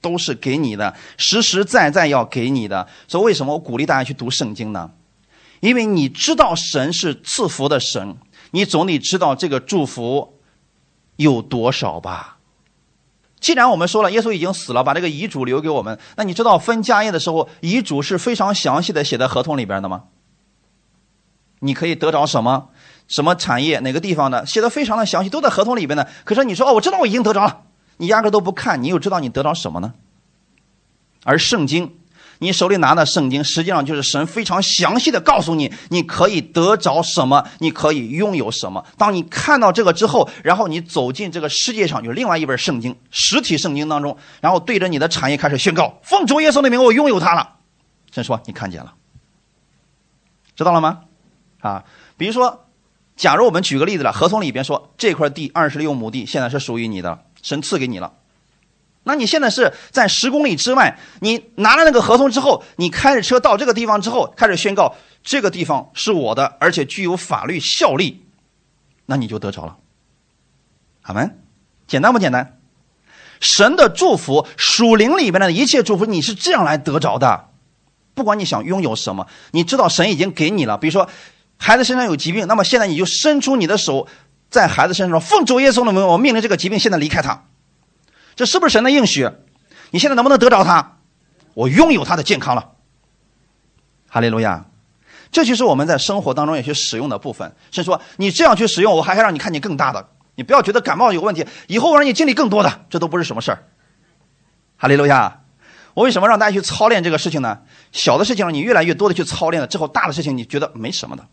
都是给你的，实实在在要给你的。所以为什么我鼓励大家去读圣经呢？因为你知道神是赐福的神，你总得知道这个祝福。有多少吧？既然我们说了耶稣已经死了，把这个遗嘱留给我们，那你知道分家业的时候，遗嘱是非常详细的写在合同里边的吗？你可以得着什么什么产业，哪个地方的，写的非常的详细，都在合同里边的。可是你说哦，我知道我已经得着了，你压根都不看，你又知道你得着什么呢？而圣经。你手里拿的圣经，实际上就是神非常详细的告诉你，你可以得着什么，你可以拥有什么。当你看到这个之后，然后你走进这个世界上，有另外一本圣经，实体圣经当中，然后对着你的产业开始宣告：奉主耶稣的名，我拥有它了。神说：“你看见了，知道了吗？”啊，比如说，假如我们举个例子了，合同里边说这块地二十六亩地现在是属于你的，神赐给你了。那你现在是在十公里之外，你拿了那个合同之后，你开着车到这个地方之后，开始宣告这个地方是我的，而且具有法律效力，那你就得着了。好吗？简单不简单？神的祝福，属灵里面的一切祝福，你是这样来得着的。不管你想拥有什么，你知道神已经给你了。比如说，孩子身上有疾病，那么现在你就伸出你的手，在孩子身上奉主耶稣的名，我命令这个疾病现在离开他。这是不是神的应许？你现在能不能得着他？我拥有他的健康了。哈利路亚！这就是我们在生活当中有些使用的部分。是说你这样去使用，我还让你看见更大的。你不要觉得感冒有问题，以后我让你经历更多的，这都不是什么事儿。哈利路亚！我为什么让大家去操练这个事情呢？小的事情你越来越多的去操练了之后，大的事情你觉得没什么的。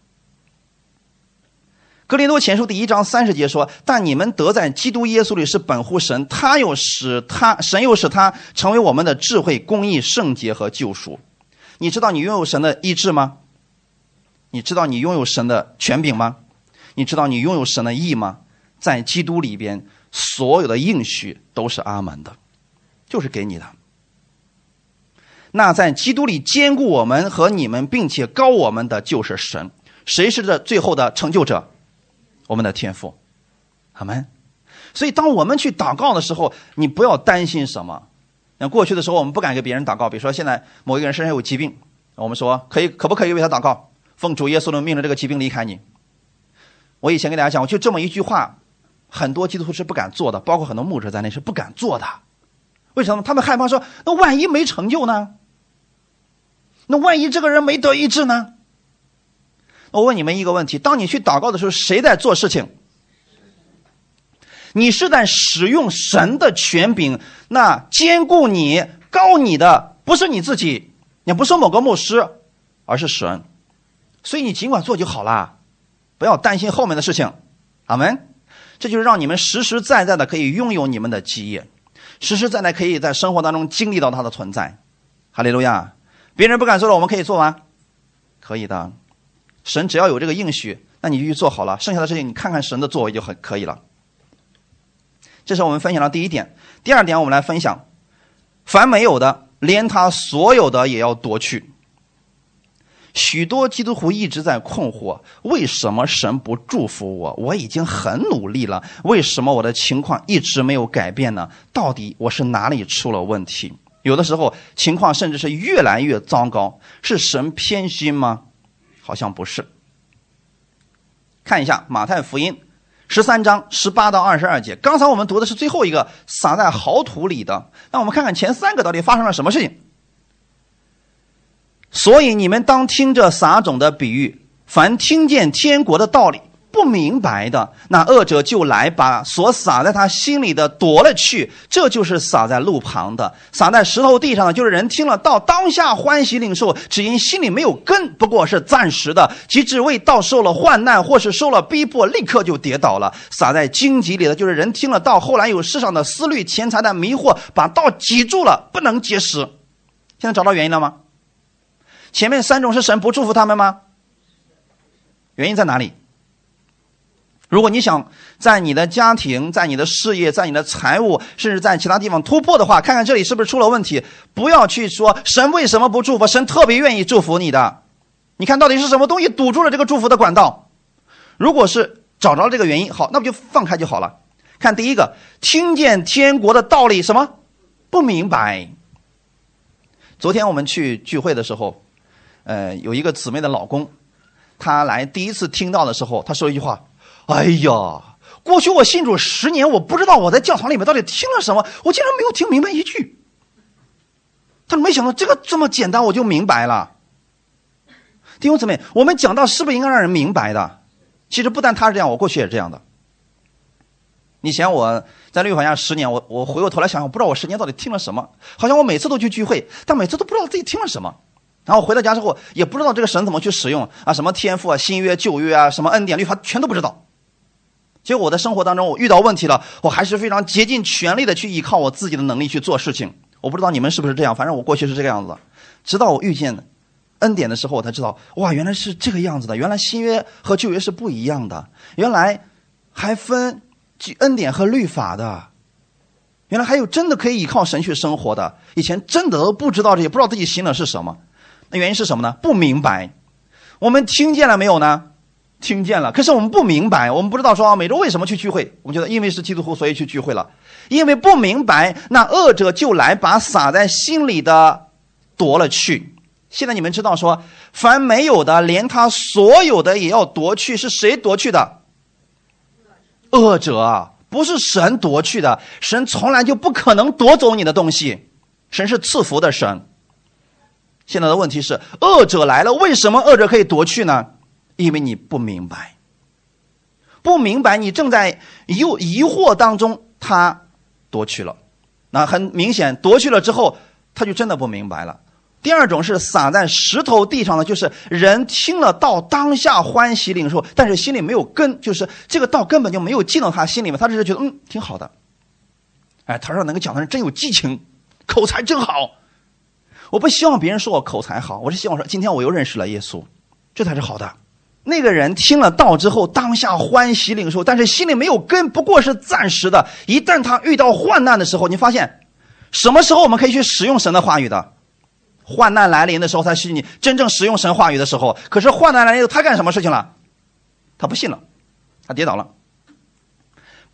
格林多前书第一章三十节说：“但你们得在基督耶稣里是本乎神，他又使他神又使他成为我们的智慧、公义、圣洁和救赎。你知道你拥有神的意志吗？你知道你拥有神的权柄吗？你知道你拥有神的义吗？在基督里边，所有的应许都是阿门的，就是给你的。那在基督里兼顾我们和你们，并且高我们的就是神。谁是这最后的成就者？”我们的天赋，好吗？所以，当我们去祷告的时候，你不要担心什么。像过去的时候，我们不敢给别人祷告。比如说，现在某一个人身上有疾病，我们说可以，可不可以为他祷告？奉主耶稣的命令，这个疾病离开你。我以前跟大家讲，我就这么一句话，很多基督徒是不敢做的，包括很多牧者在内是不敢做的。为什么？他们害怕说，那万一没成就呢？那万一这个人没得医治呢？我问你们一个问题：当你去祷告的时候，谁在做事情？你是在使用神的权柄，那兼顾你、告你的不是你自己，也不是某个牧师，而是神。所以你尽管做就好了，不要担心后面的事情。阿门。这就是让你们实实在在的可以拥有你们的基业。实实在在可以在生活当中经历到他的存在。哈利路亚！别人不敢做的，我们可以做吗？可以的。神只要有这个应许，那你就去做好了。剩下的事情你看看神的作为就很可以了。这是我们分享的第一点。第二点，我们来分享：凡没有的，连他所有的也要夺去。许多基督徒一直在困惑：为什么神不祝福我？我已经很努力了，为什么我的情况一直没有改变呢？到底我是哪里出了问题？有的时候情况甚至是越来越糟糕，是神偏心吗？好像不是。看一下马太福音十三章十八到二十二节，刚才我们读的是最后一个撒在好土里的，那我们看看前三个到底发生了什么事情。所以你们当听着撒种的比喻，凡听见天国的道理不明白的，那恶者就来把所撒在他心里的夺了去。这就是撒在路旁的，撒在石头地上的，就是人听了道，当下欢喜领受，只因心里没有根，不过是暂时的；即只为道受了患难，或是受了逼迫，立刻就跌倒了。撒在荆棘里的，就是人听了道，后来有世上的思虑、钱财的迷惑，把道挤住了，不能结实。现在找到原因了吗？前面三种是神不祝福他们吗？原因在哪里？如果你想在你的家庭、在你的事业、在你的财务，甚至在其他地方突破的话，看看这里是不是出了问题。不要去说神为什么不祝福，神特别愿意祝福你的。你看到底是什么东西堵住了这个祝福的管道？如果是找着这个原因，好，那不就放开就好了。看第一个，听见天国的道理什么不明白。昨天我们去聚会的时候。呃，有一个姊妹的老公，他来第一次听到的时候，他说一句话：“哎呀，过去我信主十年，我不知道我在教堂里面到底听了什么，我竟然没有听明白一句。”他说：“没想到这个这么简单，我就明白了。”弟兄姊妹，我们讲到是不是应该让人明白的？其实不但他是这样，我过去也是这样的。以前我在律法下十年，我我回过头来想想，我不知道我十年到底听了什么，好像我每次都去聚会，但每次都不知道自己听了什么。然后回到家之后，也不知道这个神怎么去使用啊，什么天赋啊、新约、旧约啊、什么恩典、律法，全都不知道。结果我在生活当中，我遇到问题了，我还是非常竭尽全力的去依靠我自己的能力去做事情。我不知道你们是不是这样，反正我过去是这个样子。直到我遇见恩典的时候，我才知道，哇，原来是这个样子的。原来新约和旧约是不一样的，原来还分恩典和律法的，原来还有真的可以依靠神去生活的。以前真的都不知道这些，不知道自己行的是什么。那原因是什么呢？不明白。我们听见了没有呢？听见了，可是我们不明白，我们不知道说每周为什么去聚会。我们觉得因为是基督徒，所以去聚会了。因为不明白，那恶者就来把撒在心里的夺了去。现在你们知道说，凡没有的，连他所有的也要夺去。是谁夺去的？恶者，不是神夺去的。神从来就不可能夺走你的东西。神是赐福的神。现在的问题是，恶者来了，为什么恶者可以夺去呢？因为你不明白，不明白，你正在疑疑惑当中，他夺去了。那很明显，夺去了之后，他就真的不明白了。第二种是撒在石头地上的，就是人听了道，当下欢喜领受，但是心里没有根，就是这个道根本就没有进到他心里面，他只是觉得嗯挺好的。哎，他说那个讲的人真有激情，口才真好。我不希望别人说我口才好，我是希望说今天我又认识了耶稣，这才是好的。那个人听了道之后，当下欢喜领受，但是心里没有根，不过是暂时的。一旦他遇到患难的时候，你发现，什么时候我们可以去使用神的话语的？患难来临的时候才是你真正使用神话语的。时候。可是患难来临，他干什么事情了？他不信了，他跌倒了。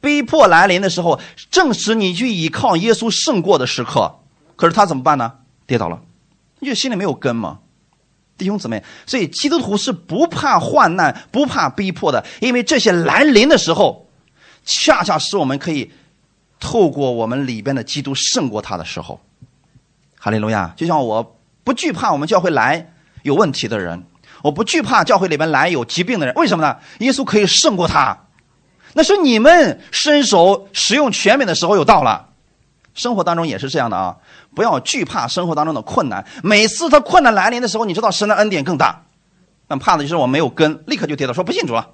逼迫来临的时候，正是你去依靠耶稣胜过的时刻。可是他怎么办呢？跌倒了。你就心里没有根吗，弟兄姊妹？所以基督徒是不怕患难、不怕逼迫的，因为这些来临的时候，恰恰是我们可以透过我们里边的基督胜过他的时候。哈利路亚！就像我不惧怕我们教会来有问题的人，我不惧怕教会里边来有疾病的人，为什么呢？耶稣可以胜过他。那是你们伸手使用权柄的时候又到了。生活当中也是这样的啊。不要惧怕生活当中的困难。每次他困难来临的时候，你知道神的恩典更大。但怕的就是我没有根，立刻就跌倒，说不信主了。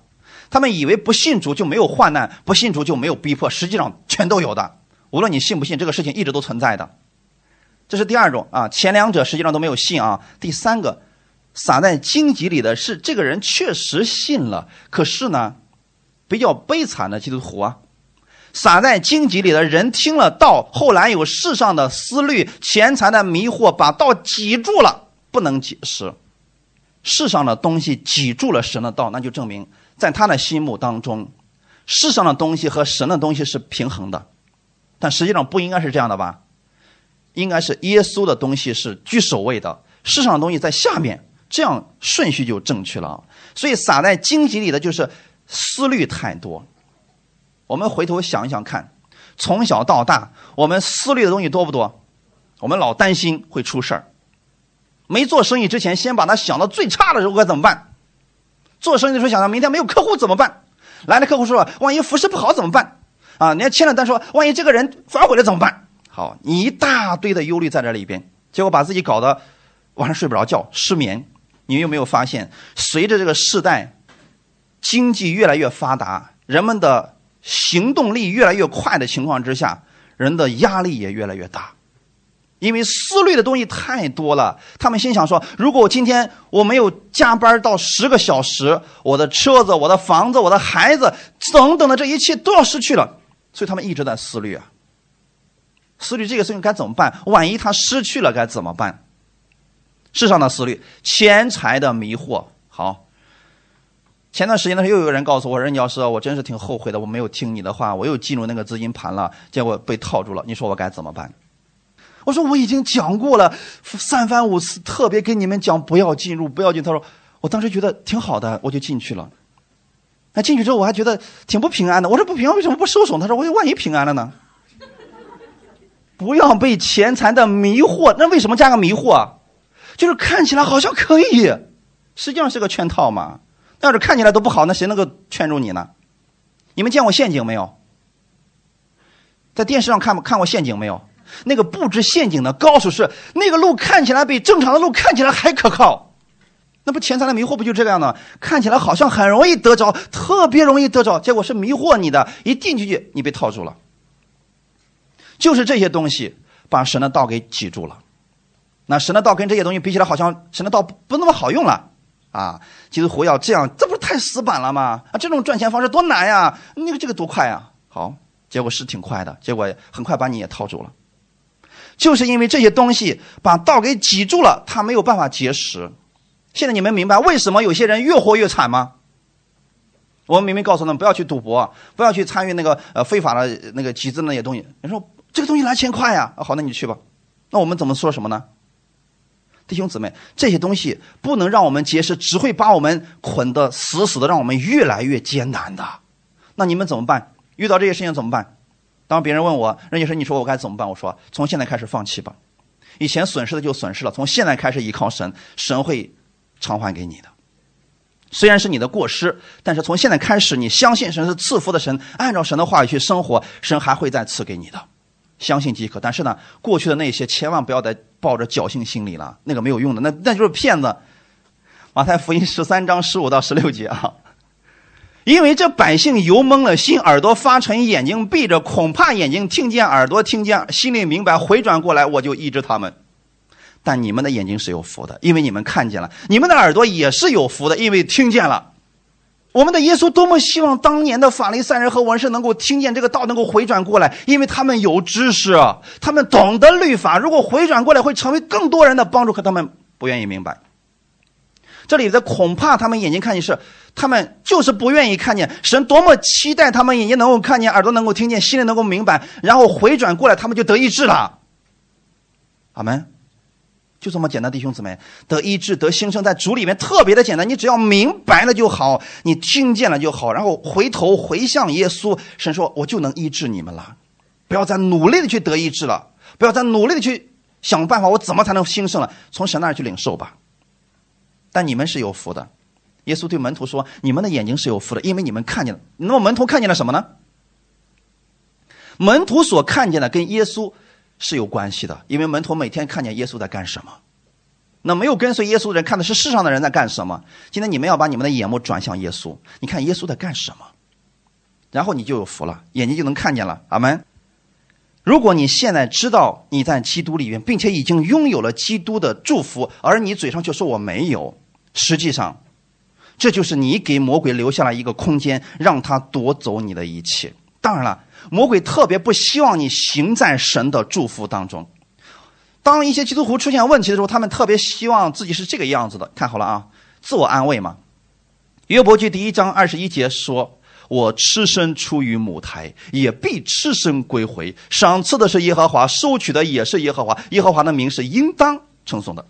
他们以为不信主就没有患难，不信主就没有逼迫，实际上全都有的。无论你信不信，这个事情一直都存在的。这是第二种啊，前两者实际上都没有信啊。第三个，撒在荆棘里的是这个人确实信了，可是呢，比较悲惨的基督徒啊，撒在荆棘里的人听了道，后来有世上的思虑、钱财的迷惑，把道挤住了，不能解释。世上的东西挤住了神的道，那就证明在他的心目当中，世上的东西和神的东西是平衡的，但实际上不应该是这样的吧？应该是耶稣的东西是居首位的，世上的东西在下面，这样顺序就正确了。所以撒在荆棘里的就是思虑太多。我们回头想一想看，从小到大，我们思虑的东西多不多？我们老担心会出事儿。没做生意之前，先把他想到最差的时候该怎么办？做生意的时候想到明天没有客户怎么办？来了客户说，万一服饰不好怎么办？啊，你要签了单说，万一这个人反悔了怎么办？好，你一大堆的忧虑在这里边，结果把自己搞得晚上睡不着觉，失眠。你有没有发现，随着这个时代经济越来越发达，人们的行动力越来越快的情况之下，人的压力也越来越大。因为思虑的东西太多了，他们心想说：如果我今天我没有加班到十个小时，我的车子、我的房子、我的孩子等等的这一切都要失去了。所以他们一直在思虑啊，思虑这个事情该怎么办？万一他失去了该怎么办？世上的思虑，钱财的迷惑。好，前段时间呢，又有人告诉我，任教师，我真是挺后悔的，我没有听你的话，我又进入那个资金盘了，结果被套住了。你说我该怎么办？我说我已经讲过了，三番五次，特别跟你们讲不要进入，不要进。他说，我当时觉得挺好的，我就进去了。那进去之后，我还觉得挺不平安的。我说不平安，为什么不收手？他说，我万一平安了呢？不要被钱财的迷惑。那为什么加个迷惑？就是看起来好像可以，实际上是个圈套嘛。要是看起来都不好，那谁能够劝住你呢？你们见过陷阱没有？在电视上看看过陷阱没有？那个布置陷阱的高手是那个路看起来比正常的路看起来还可靠，那不钱财的迷惑不就这个样的？看起来好像很容易得着，特别容易得着，结果是迷惑你的，一进去你被套住了。就是这些东西把神的道给挤住了。那神的道跟这些东西比起来，好像神的道不不那么好用了啊！基督徒要这样，这不是太死板了吗？啊，这种赚钱方式多难呀！那个这个多快呀！好，结果是挺快的，结果很快把你也套住了。就是因为这些东西把道给挤住了，他没有办法结实。现在你们明白为什么有些人越活越惨吗？我们明明告诉他们不要去赌博，不要去参与那个呃非法的那个集资那些东西。你说这个东西来钱快呀，好，那你去吧。那我们怎么说什么呢？弟兄姊妹，这些东西不能让我们结实，只会把我们捆得死死的，让我们越来越艰难的。那你们怎么办？遇到这些事情怎么办？当别人问我，任女士，你说我该怎么办？我说，从现在开始放弃吧，以前损失的就损失了，从现在开始依靠神，神会偿还给你的。虽然是你的过失，但是从现在开始，你相信神是赐福的神，按照神的话语去生活，神还会再赐给你的，相信即可。但是呢，过去的那些千万不要再抱着侥幸心理了，那个没有用的，那那就是骗子。马太福音十三章十五到十六节啊。因为这百姓油蒙了心，耳朵发沉，眼睛闭着，恐怕眼睛听见，耳朵听见，心里明白，回转过来，我就医治他们。但你们的眼睛是有福的，因为你们看见了；你们的耳朵也是有福的，因为听见了。我们的耶稣多么希望当年的法利赛人和文士能够听见这个道，能够回转过来，因为他们有知识，他们懂得律法。如果回转过来，会成为更多人的帮助，可他们不愿意明白。这里的恐怕他们眼睛看见是，他们就是不愿意看见神多么期待他们眼睛能够看见，耳朵能够听见，心里能够明白，然后回转过来，他们就得医治了。阿门，就这么简单，弟兄姊妹，得医治得新生，在主里面特别的简单，你只要明白了就好，你听见了就好，然后回头回向耶稣，神说我就能医治你们了，不要再努力的去得医治了，不要再努力的去想办法，我怎么才能兴盛了？从神那儿去领受吧。但你们是有福的，耶稣对门徒说：“你们的眼睛是有福的，因为你们看见了。那么门徒看见了什么呢？门徒所看见的跟耶稣是有关系的，因为门徒每天看见耶稣在干什么。那没有跟随耶稣的人看的是世上的人在干什么。今天你们要把你们的眼目转向耶稣，你看耶稣在干什么，然后你就有福了，眼睛就能看见了。阿门。如果你现在知道你在基督里面，并且已经拥有了基督的祝福，而你嘴上却说我没有，实际上，这就是你给魔鬼留下了一个空间，让他夺走你的一切。当然了，魔鬼特别不希望你行在神的祝福当中。当一些基督徒出现问题的时候，他们特别希望自己是这个样子的。看好了啊，自我安慰嘛。约伯记第一章二十一节说。我吃身出于母胎，也必吃身归回。赏赐的是耶和华，收取的也是耶和华。耶和华的名是应当称颂的。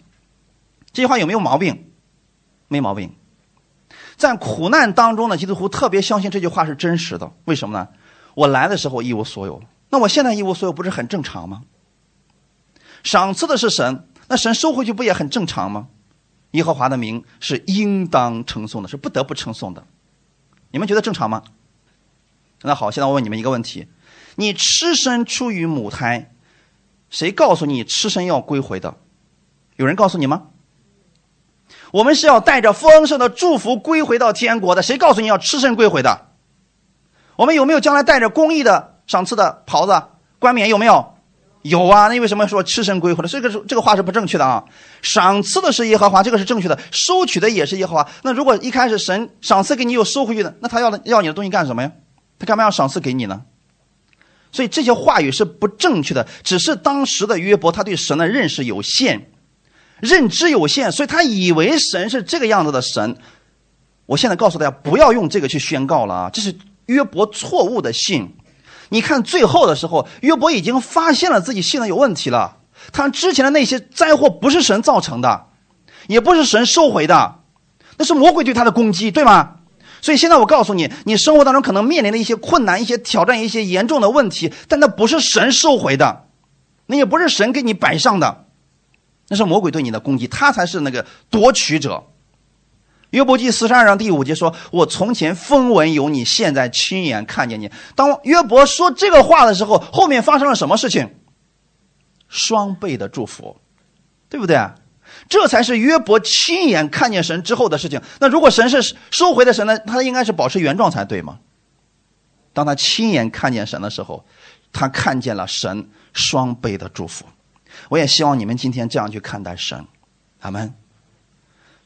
这句话有没有毛病？没毛病。在苦难当中呢，基督徒特别相信这句话是真实的。为什么呢？我来的时候一无所有，那我现在一无所有，不是很正常吗？赏赐的是神，那神收回去不也很正常吗？耶和华的名是应当称颂的，是不得不称颂的。你们觉得正常吗？那好，现在我问你们一个问题：你吃身出于母胎，谁告诉你吃身要归回的？有人告诉你吗？我们是要带着丰盛的祝福归回到天国的。谁告诉你要吃身归回的？我们有没有将来带着公义的赏赐的袍子冠冕？有没有？有啊，那为什么说吃身归回了？这个是这个话是不正确的啊！赏赐的是耶和华，这个是正确的；收取的也是耶和华。那如果一开始神赏赐给你又收回去的，那他要要你的东西干什么呀？他干嘛要赏赐给你呢？所以这些话语是不正确的，只是当时的约伯他对神的认识有限，认知有限，所以他以为神是这个样子的神。我现在告诉大家，不要用这个去宣告了啊！这是约伯错误的信。你看最后的时候，约伯已经发现了自己信的有问题了。他之前的那些灾祸不是神造成的，也不是神收回的，那是魔鬼对他的攻击，对吗？所以现在我告诉你，你生活当中可能面临的一些困难、一些挑战、一些严重的问题，但那不是神收回的，那也不是神给你摆上的，那是魔鬼对你的攻击，他才是那个夺取者。约伯记四十二章第五节说：“我从前风闻有你，现在亲眼看见你。”当约伯说这个话的时候，后面发生了什么事情？双倍的祝福，对不对？这才是约伯亲眼看见神之后的事情。那如果神是收回的神呢？他应该是保持原状才对吗？当他亲眼看见神的时候，他看见了神双倍的祝福。我也希望你们今天这样去看待神，阿门。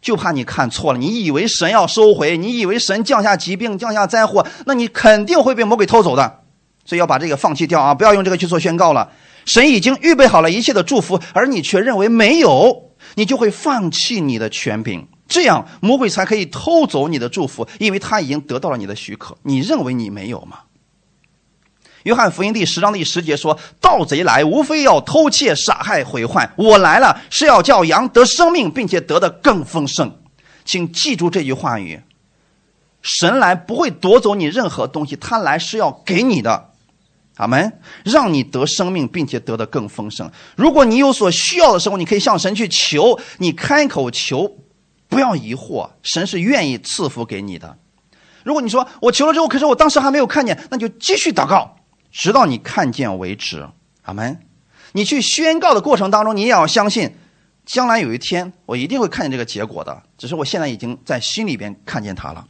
就怕你看错了，你以为神要收回，你以为神降下疾病、降下灾祸，那你肯定会被魔鬼偷走的。所以要把这个放弃掉啊！不要用这个去做宣告了。神已经预备好了一切的祝福，而你却认为没有，你就会放弃你的权柄，这样魔鬼才可以偷走你的祝福，因为他已经得到了你的许可。你认为你没有吗？约翰福音第十章第十节说：“盗贼来，无非要偷窃、杀害、毁坏。我来了，是要叫羊得生命，并且得的更丰盛。”请记住这句话语：神来不会夺走你任何东西，他来是要给你的，阿门，让你得生命，并且得的更丰盛。如果你有所需要的时候，你可以向神去求，你开口求，不要疑惑，神是愿意赐福给你的。如果你说我求了之后，可是我当时还没有看见，那就继续祷告。直到你看见为止，阿门。你去宣告的过程当中，你也要相信，将来有一天我一定会看见这个结果的。只是我现在已经在心里边看见它了。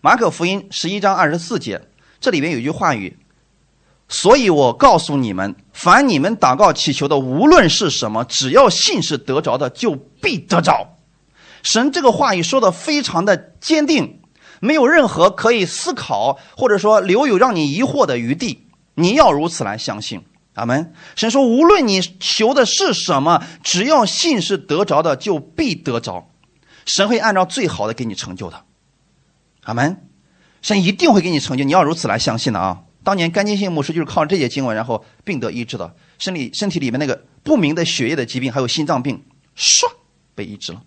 马可福音十一章二十四节，这里边有句话语，所以我告诉你们，凡你们祷告祈求的，无论是什么，只要信是得着的，就必得着。神这个话语说的非常的坚定。没有任何可以思考或者说留有让你疑惑的余地，你要如此来相信。阿门。神说，无论你求的是什么，只要信是得着的，就必得着。神会按照最好的给你成就的。阿门。神一定会给你成就，你要如此来相信的啊！当年甘金信牧师就是靠这些经文，然后病得医治的，身体身体里面那个不明的血液的疾病，还有心脏病，唰被医治了。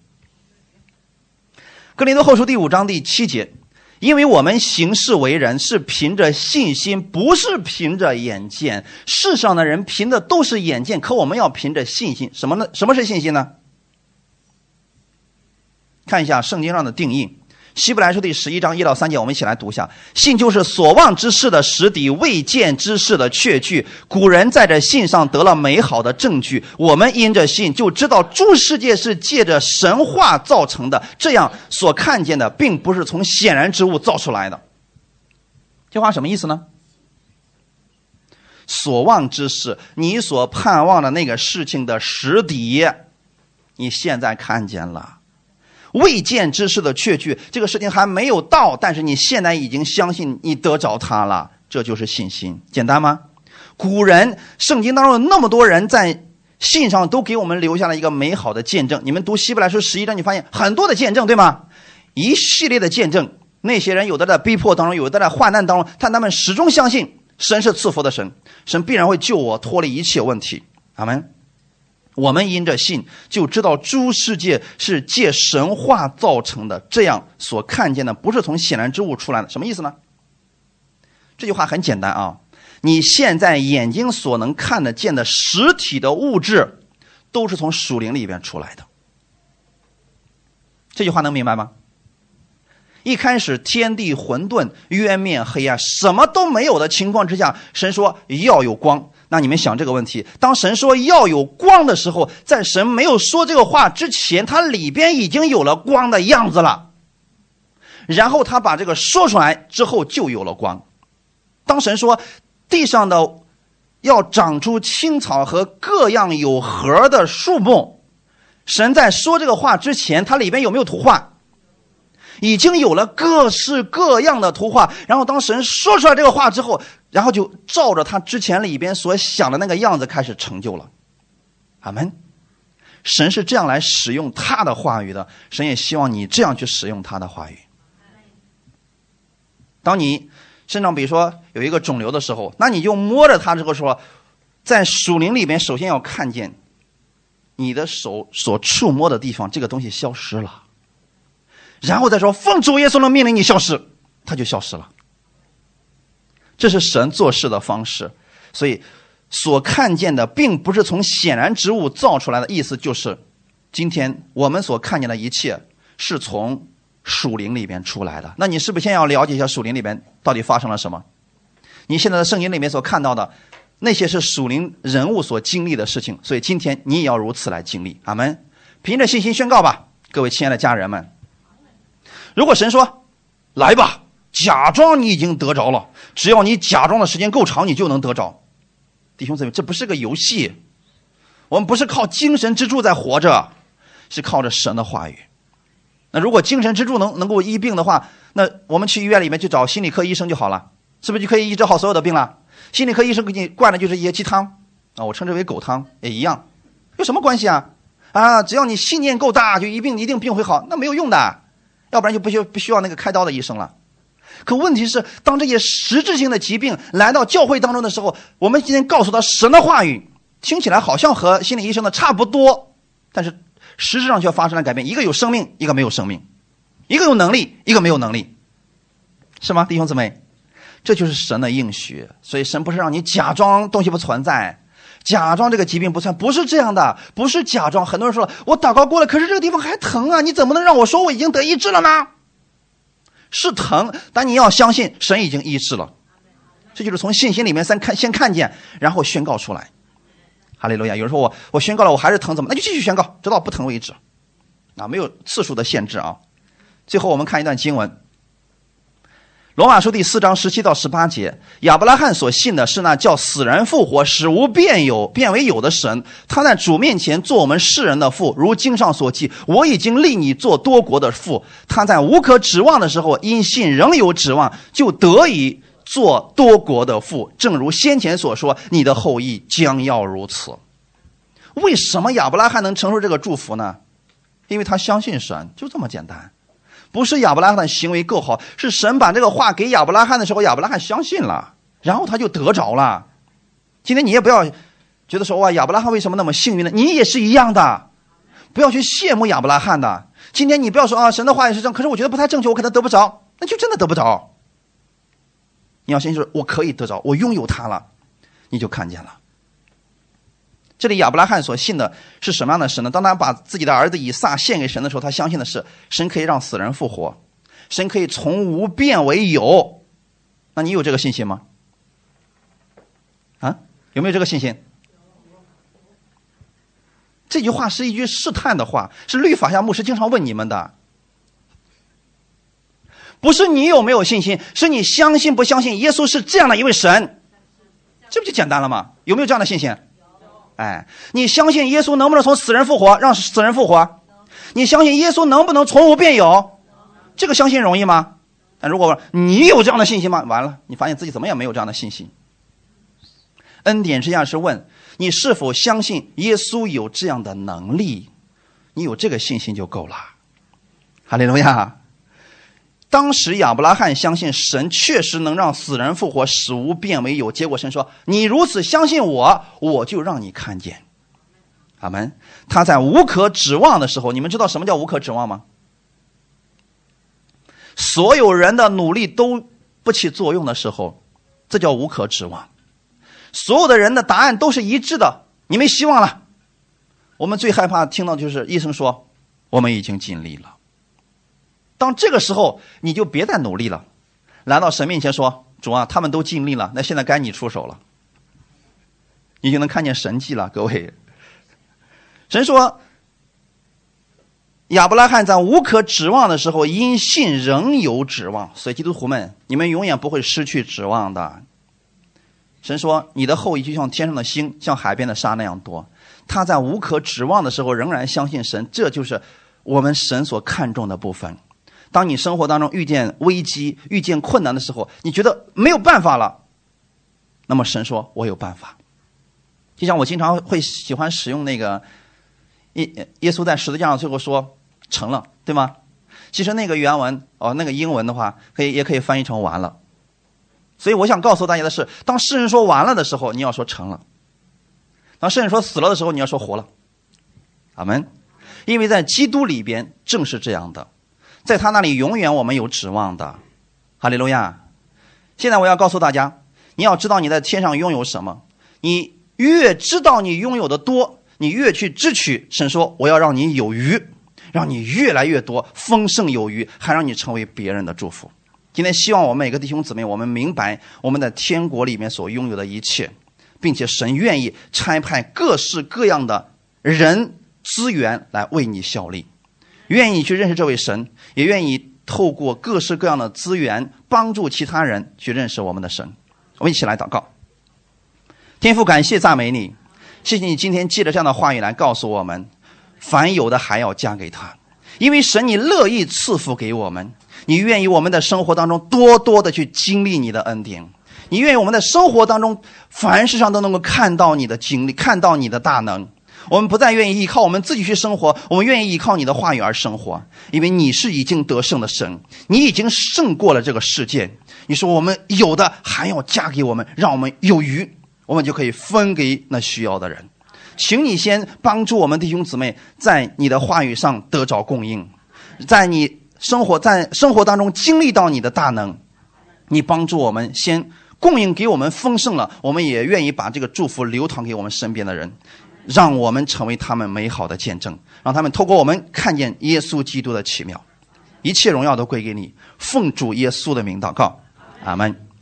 格林多后书第五章第七节。因为我们行事为人是凭着信心，不是凭着眼见。世上的人凭的都是眼见，可我们要凭着信心。什么呢？什么是信心呢？看一下圣经上的定义。希伯来书第十一章一到三节，我们一起来读一下：信就是所望之事的实底，未见之事的确据。古人在这信上得了美好的证据。我们因着信就知道诸世界是借着神话造成的，这样所看见的并不是从显然之物造出来的。这话什么意思呢？所望之事，你所盼望的那个事情的实底，你现在看见了。未见之事的确据，这个事情还没有到，但是你现在已经相信你得着它了，这就是信心。简单吗？古人圣经当中有那么多人在信上都给我们留下了一个美好的见证。你们读希伯来书十一章，你发现很多的见证，对吗？一系列的见证。那些人有的在逼迫当中，有的在患难当中，但他们始终相信神是赐福的神，神必然会救我脱离一切问题。阿门。我们因着信，就知道诸世界是借神话造成的。这样所看见的，不是从显然之物出来的。什么意思呢？这句话很简单啊！你现在眼睛所能看得见的实体的物质，都是从属灵里边出来的。这句话能明白吗？一开始天地混沌、渊面黑暗，什么都没有的情况之下，神说要有光。那你们想这个问题：当神说要有光的时候，在神没有说这个话之前，它里边已经有了光的样子了。然后他把这个说出来之后，就有了光。当神说地上的要长出青草和各样有核的树木，神在说这个话之前，它里边有没有图画？已经有了各式各样的图画，然后当神说出来这个话之后，然后就照着他之前里边所想的那个样子开始成就了。阿门。神是这样来使用他的话语的，神也希望你这样去使用他的话语。当你身上比如说有一个肿瘤的时候，那你就摸着它之后说，在属灵里边，首先要看见你的手所触摸的地方，这个东西消失了。然后再说，奉主耶稣的命令，你消失，他就消失了。这是神做事的方式，所以所看见的并不是从显然之物造出来的，意思就是，今天我们所看见的一切是从属灵里边出来的。那你是不是先要了解一下属灵里边到底发生了什么？你现在的圣经里面所看到的那些是属灵人物所经历的事情，所以今天你也要如此来经历。阿门！凭着信心宣告吧，各位亲爱的家人们。如果神说：“来吧，假装你已经得着了，只要你假装的时间够长，你就能得着。”弟兄姊妹，这不是个游戏，我们不是靠精神支柱在活着，是靠着神的话语。那如果精神支柱能能够医病的话，那我们去医院里面去找心理科医生就好了，是不是就可以医治好所有的病了？心理科医生给你灌的就是一些鸡汤啊，我称之为狗汤也一样，有什么关系啊？啊，只要你信念够大，就一病一定病会好，那没有用的。要不然就不需不需要那个开刀的医生了。可问题是，当这些实质性的疾病来到教会当中的时候，我们今天告诉他神的话语，听起来好像和心理医生的差不多，但是实质上却发生了改变。一个有生命，一个没有生命；一个有能力，一个没有能力，是吗，弟兄姊妹？这就是神的应许。所以神不是让你假装东西不存在。假装这个疾病不算，不是这样的，不是假装。很多人说了，我祷告过了，可是这个地方还疼啊！你怎么能让我说我已经得医治了呢？是疼，但你要相信神已经医治了。这就是从信心里面先看，先看见，然后宣告出来。哈利路亚！有人说我我宣告了，我还是疼，怎么？那就继续宣告，直到不疼为止。啊，没有次数的限制啊。最后我们看一段经文。罗马书第四章十七到十八节，亚伯拉罕所信的是那叫死人复活、使无变有变为有的神。他在主面前做我们世人的父，如经上所记：“我已经立你做多国的父。”他在无可指望的时候，因信仍有指望，就得以做多国的父。正如先前所说：“你的后裔将要如此。”为什么亚伯拉罕能承受这个祝福呢？因为他相信神，就这么简单。不是亚伯拉罕的行为够好，是神把这个话给亚伯拉罕的时候，亚伯拉罕相信了，然后他就得着了。今天你也不要觉得说哇，亚伯拉罕为什么那么幸运呢？你也是一样的，不要去羡慕亚伯拉罕的。今天你不要说啊，神的话也是这样，可是我觉得不太正确，我可能得不着，那就真的得不着。你要相信，我可以得着，我拥有它了，你就看见了。这里亚伯拉罕所信的是什么样的神呢？当他把自己的儿子以撒献给神的时候，他相信的是神可以让死人复活，神可以从无变为有。那你有这个信心吗？啊，有没有这个信心？这句话是一句试探的话，是律法下牧师经常问你们的，不是你有没有信心，是你相信不相信耶稣是这样的一位神。这不就简单了吗？有没有这样的信心？哎，你相信耶稣能不能从死人复活，让死人复活？你相信耶稣能不能从无变有？这个相信容易吗？但如果你有这样的信心吗？完了，你发现自己怎么也没有这样的信心。恩典之下是问你是否相信耶稣有这样的能力？你有这个信心就够了。哈利路亚。当时亚伯拉罕相信神确实能让死人复活，使无变为有。结果神说：“你如此相信我，我就让你看见。”阿门。他在无可指望的时候，你们知道什么叫无可指望吗？所有人的努力都不起作用的时候，这叫无可指望。所有的人的答案都是一致的，你没希望了。我们最害怕听到就是医生说：“我们已经尽力了。”当这个时候，你就别再努力了，来到神面前说：“主啊，他们都尽力了，那现在该你出手了。”你就能看见神迹了，各位。神说：“亚伯拉罕在无可指望的时候，因信仍有指望。”所以基督徒们，你们永远不会失去指望的。神说：“你的后裔就像天上的星，像海边的沙那样多。”他在无可指望的时候，仍然相信神，这就是我们神所看重的部分。当你生活当中遇见危机、遇见困难的时候，你觉得没有办法了，那么神说：“我有办法。”就像我经常会喜欢使用那个耶耶稣在十字架上最后说“成了”，对吗？其实那个原文哦，那个英文的话，可以也可以翻译成“完了”。所以我想告诉大家的是，当世人说“完了”的时候，你要说“成了”；当世人说“死了”的时候，你要说“活了”。阿门。因为在基督里边正是这样的。在他那里永远我们有指望的，哈利路亚！现在我要告诉大家，你要知道你在天上拥有什么。你越知道你拥有的多，你越去支取。神说：“我要让你有余，让你越来越多，丰盛有余，还让你成为别人的祝福。”今天希望我们每个弟兄姊妹，我们明白我们在天国里面所拥有的一切，并且神愿意差派各式各样的人资源来为你效力。愿意去认识这位神，也愿意透过各式各样的资源帮助其他人去认识我们的神。我们一起来祷告。天父，感谢赞美你，谢谢你今天借着这样的话语来告诉我们：凡有的还要加给他，因为神你乐意赐福给我们，你愿意我们的生活当中多多的去经历你的恩典，你愿意我们的生活当中凡事上都能够看到你的经历，看到你的大能。我们不再愿意依靠我们自己去生活，我们愿意依靠你的话语而生活，因为你是已经得胜的神，你已经胜过了这个世界。你说我们有的还要加给我们，让我们有余，我们就可以分给那需要的人。请你先帮助我们弟兄姊妹在你的话语上得着供应，在你生活在生活当中经历到你的大能，你帮助我们先供应给我们丰盛了，我们也愿意把这个祝福流淌给我们身边的人。让我们成为他们美好的见证，让他们透过我们看见耶稣基督的奇妙，一切荣耀都归给你。奉主耶稣的名祷告，阿门。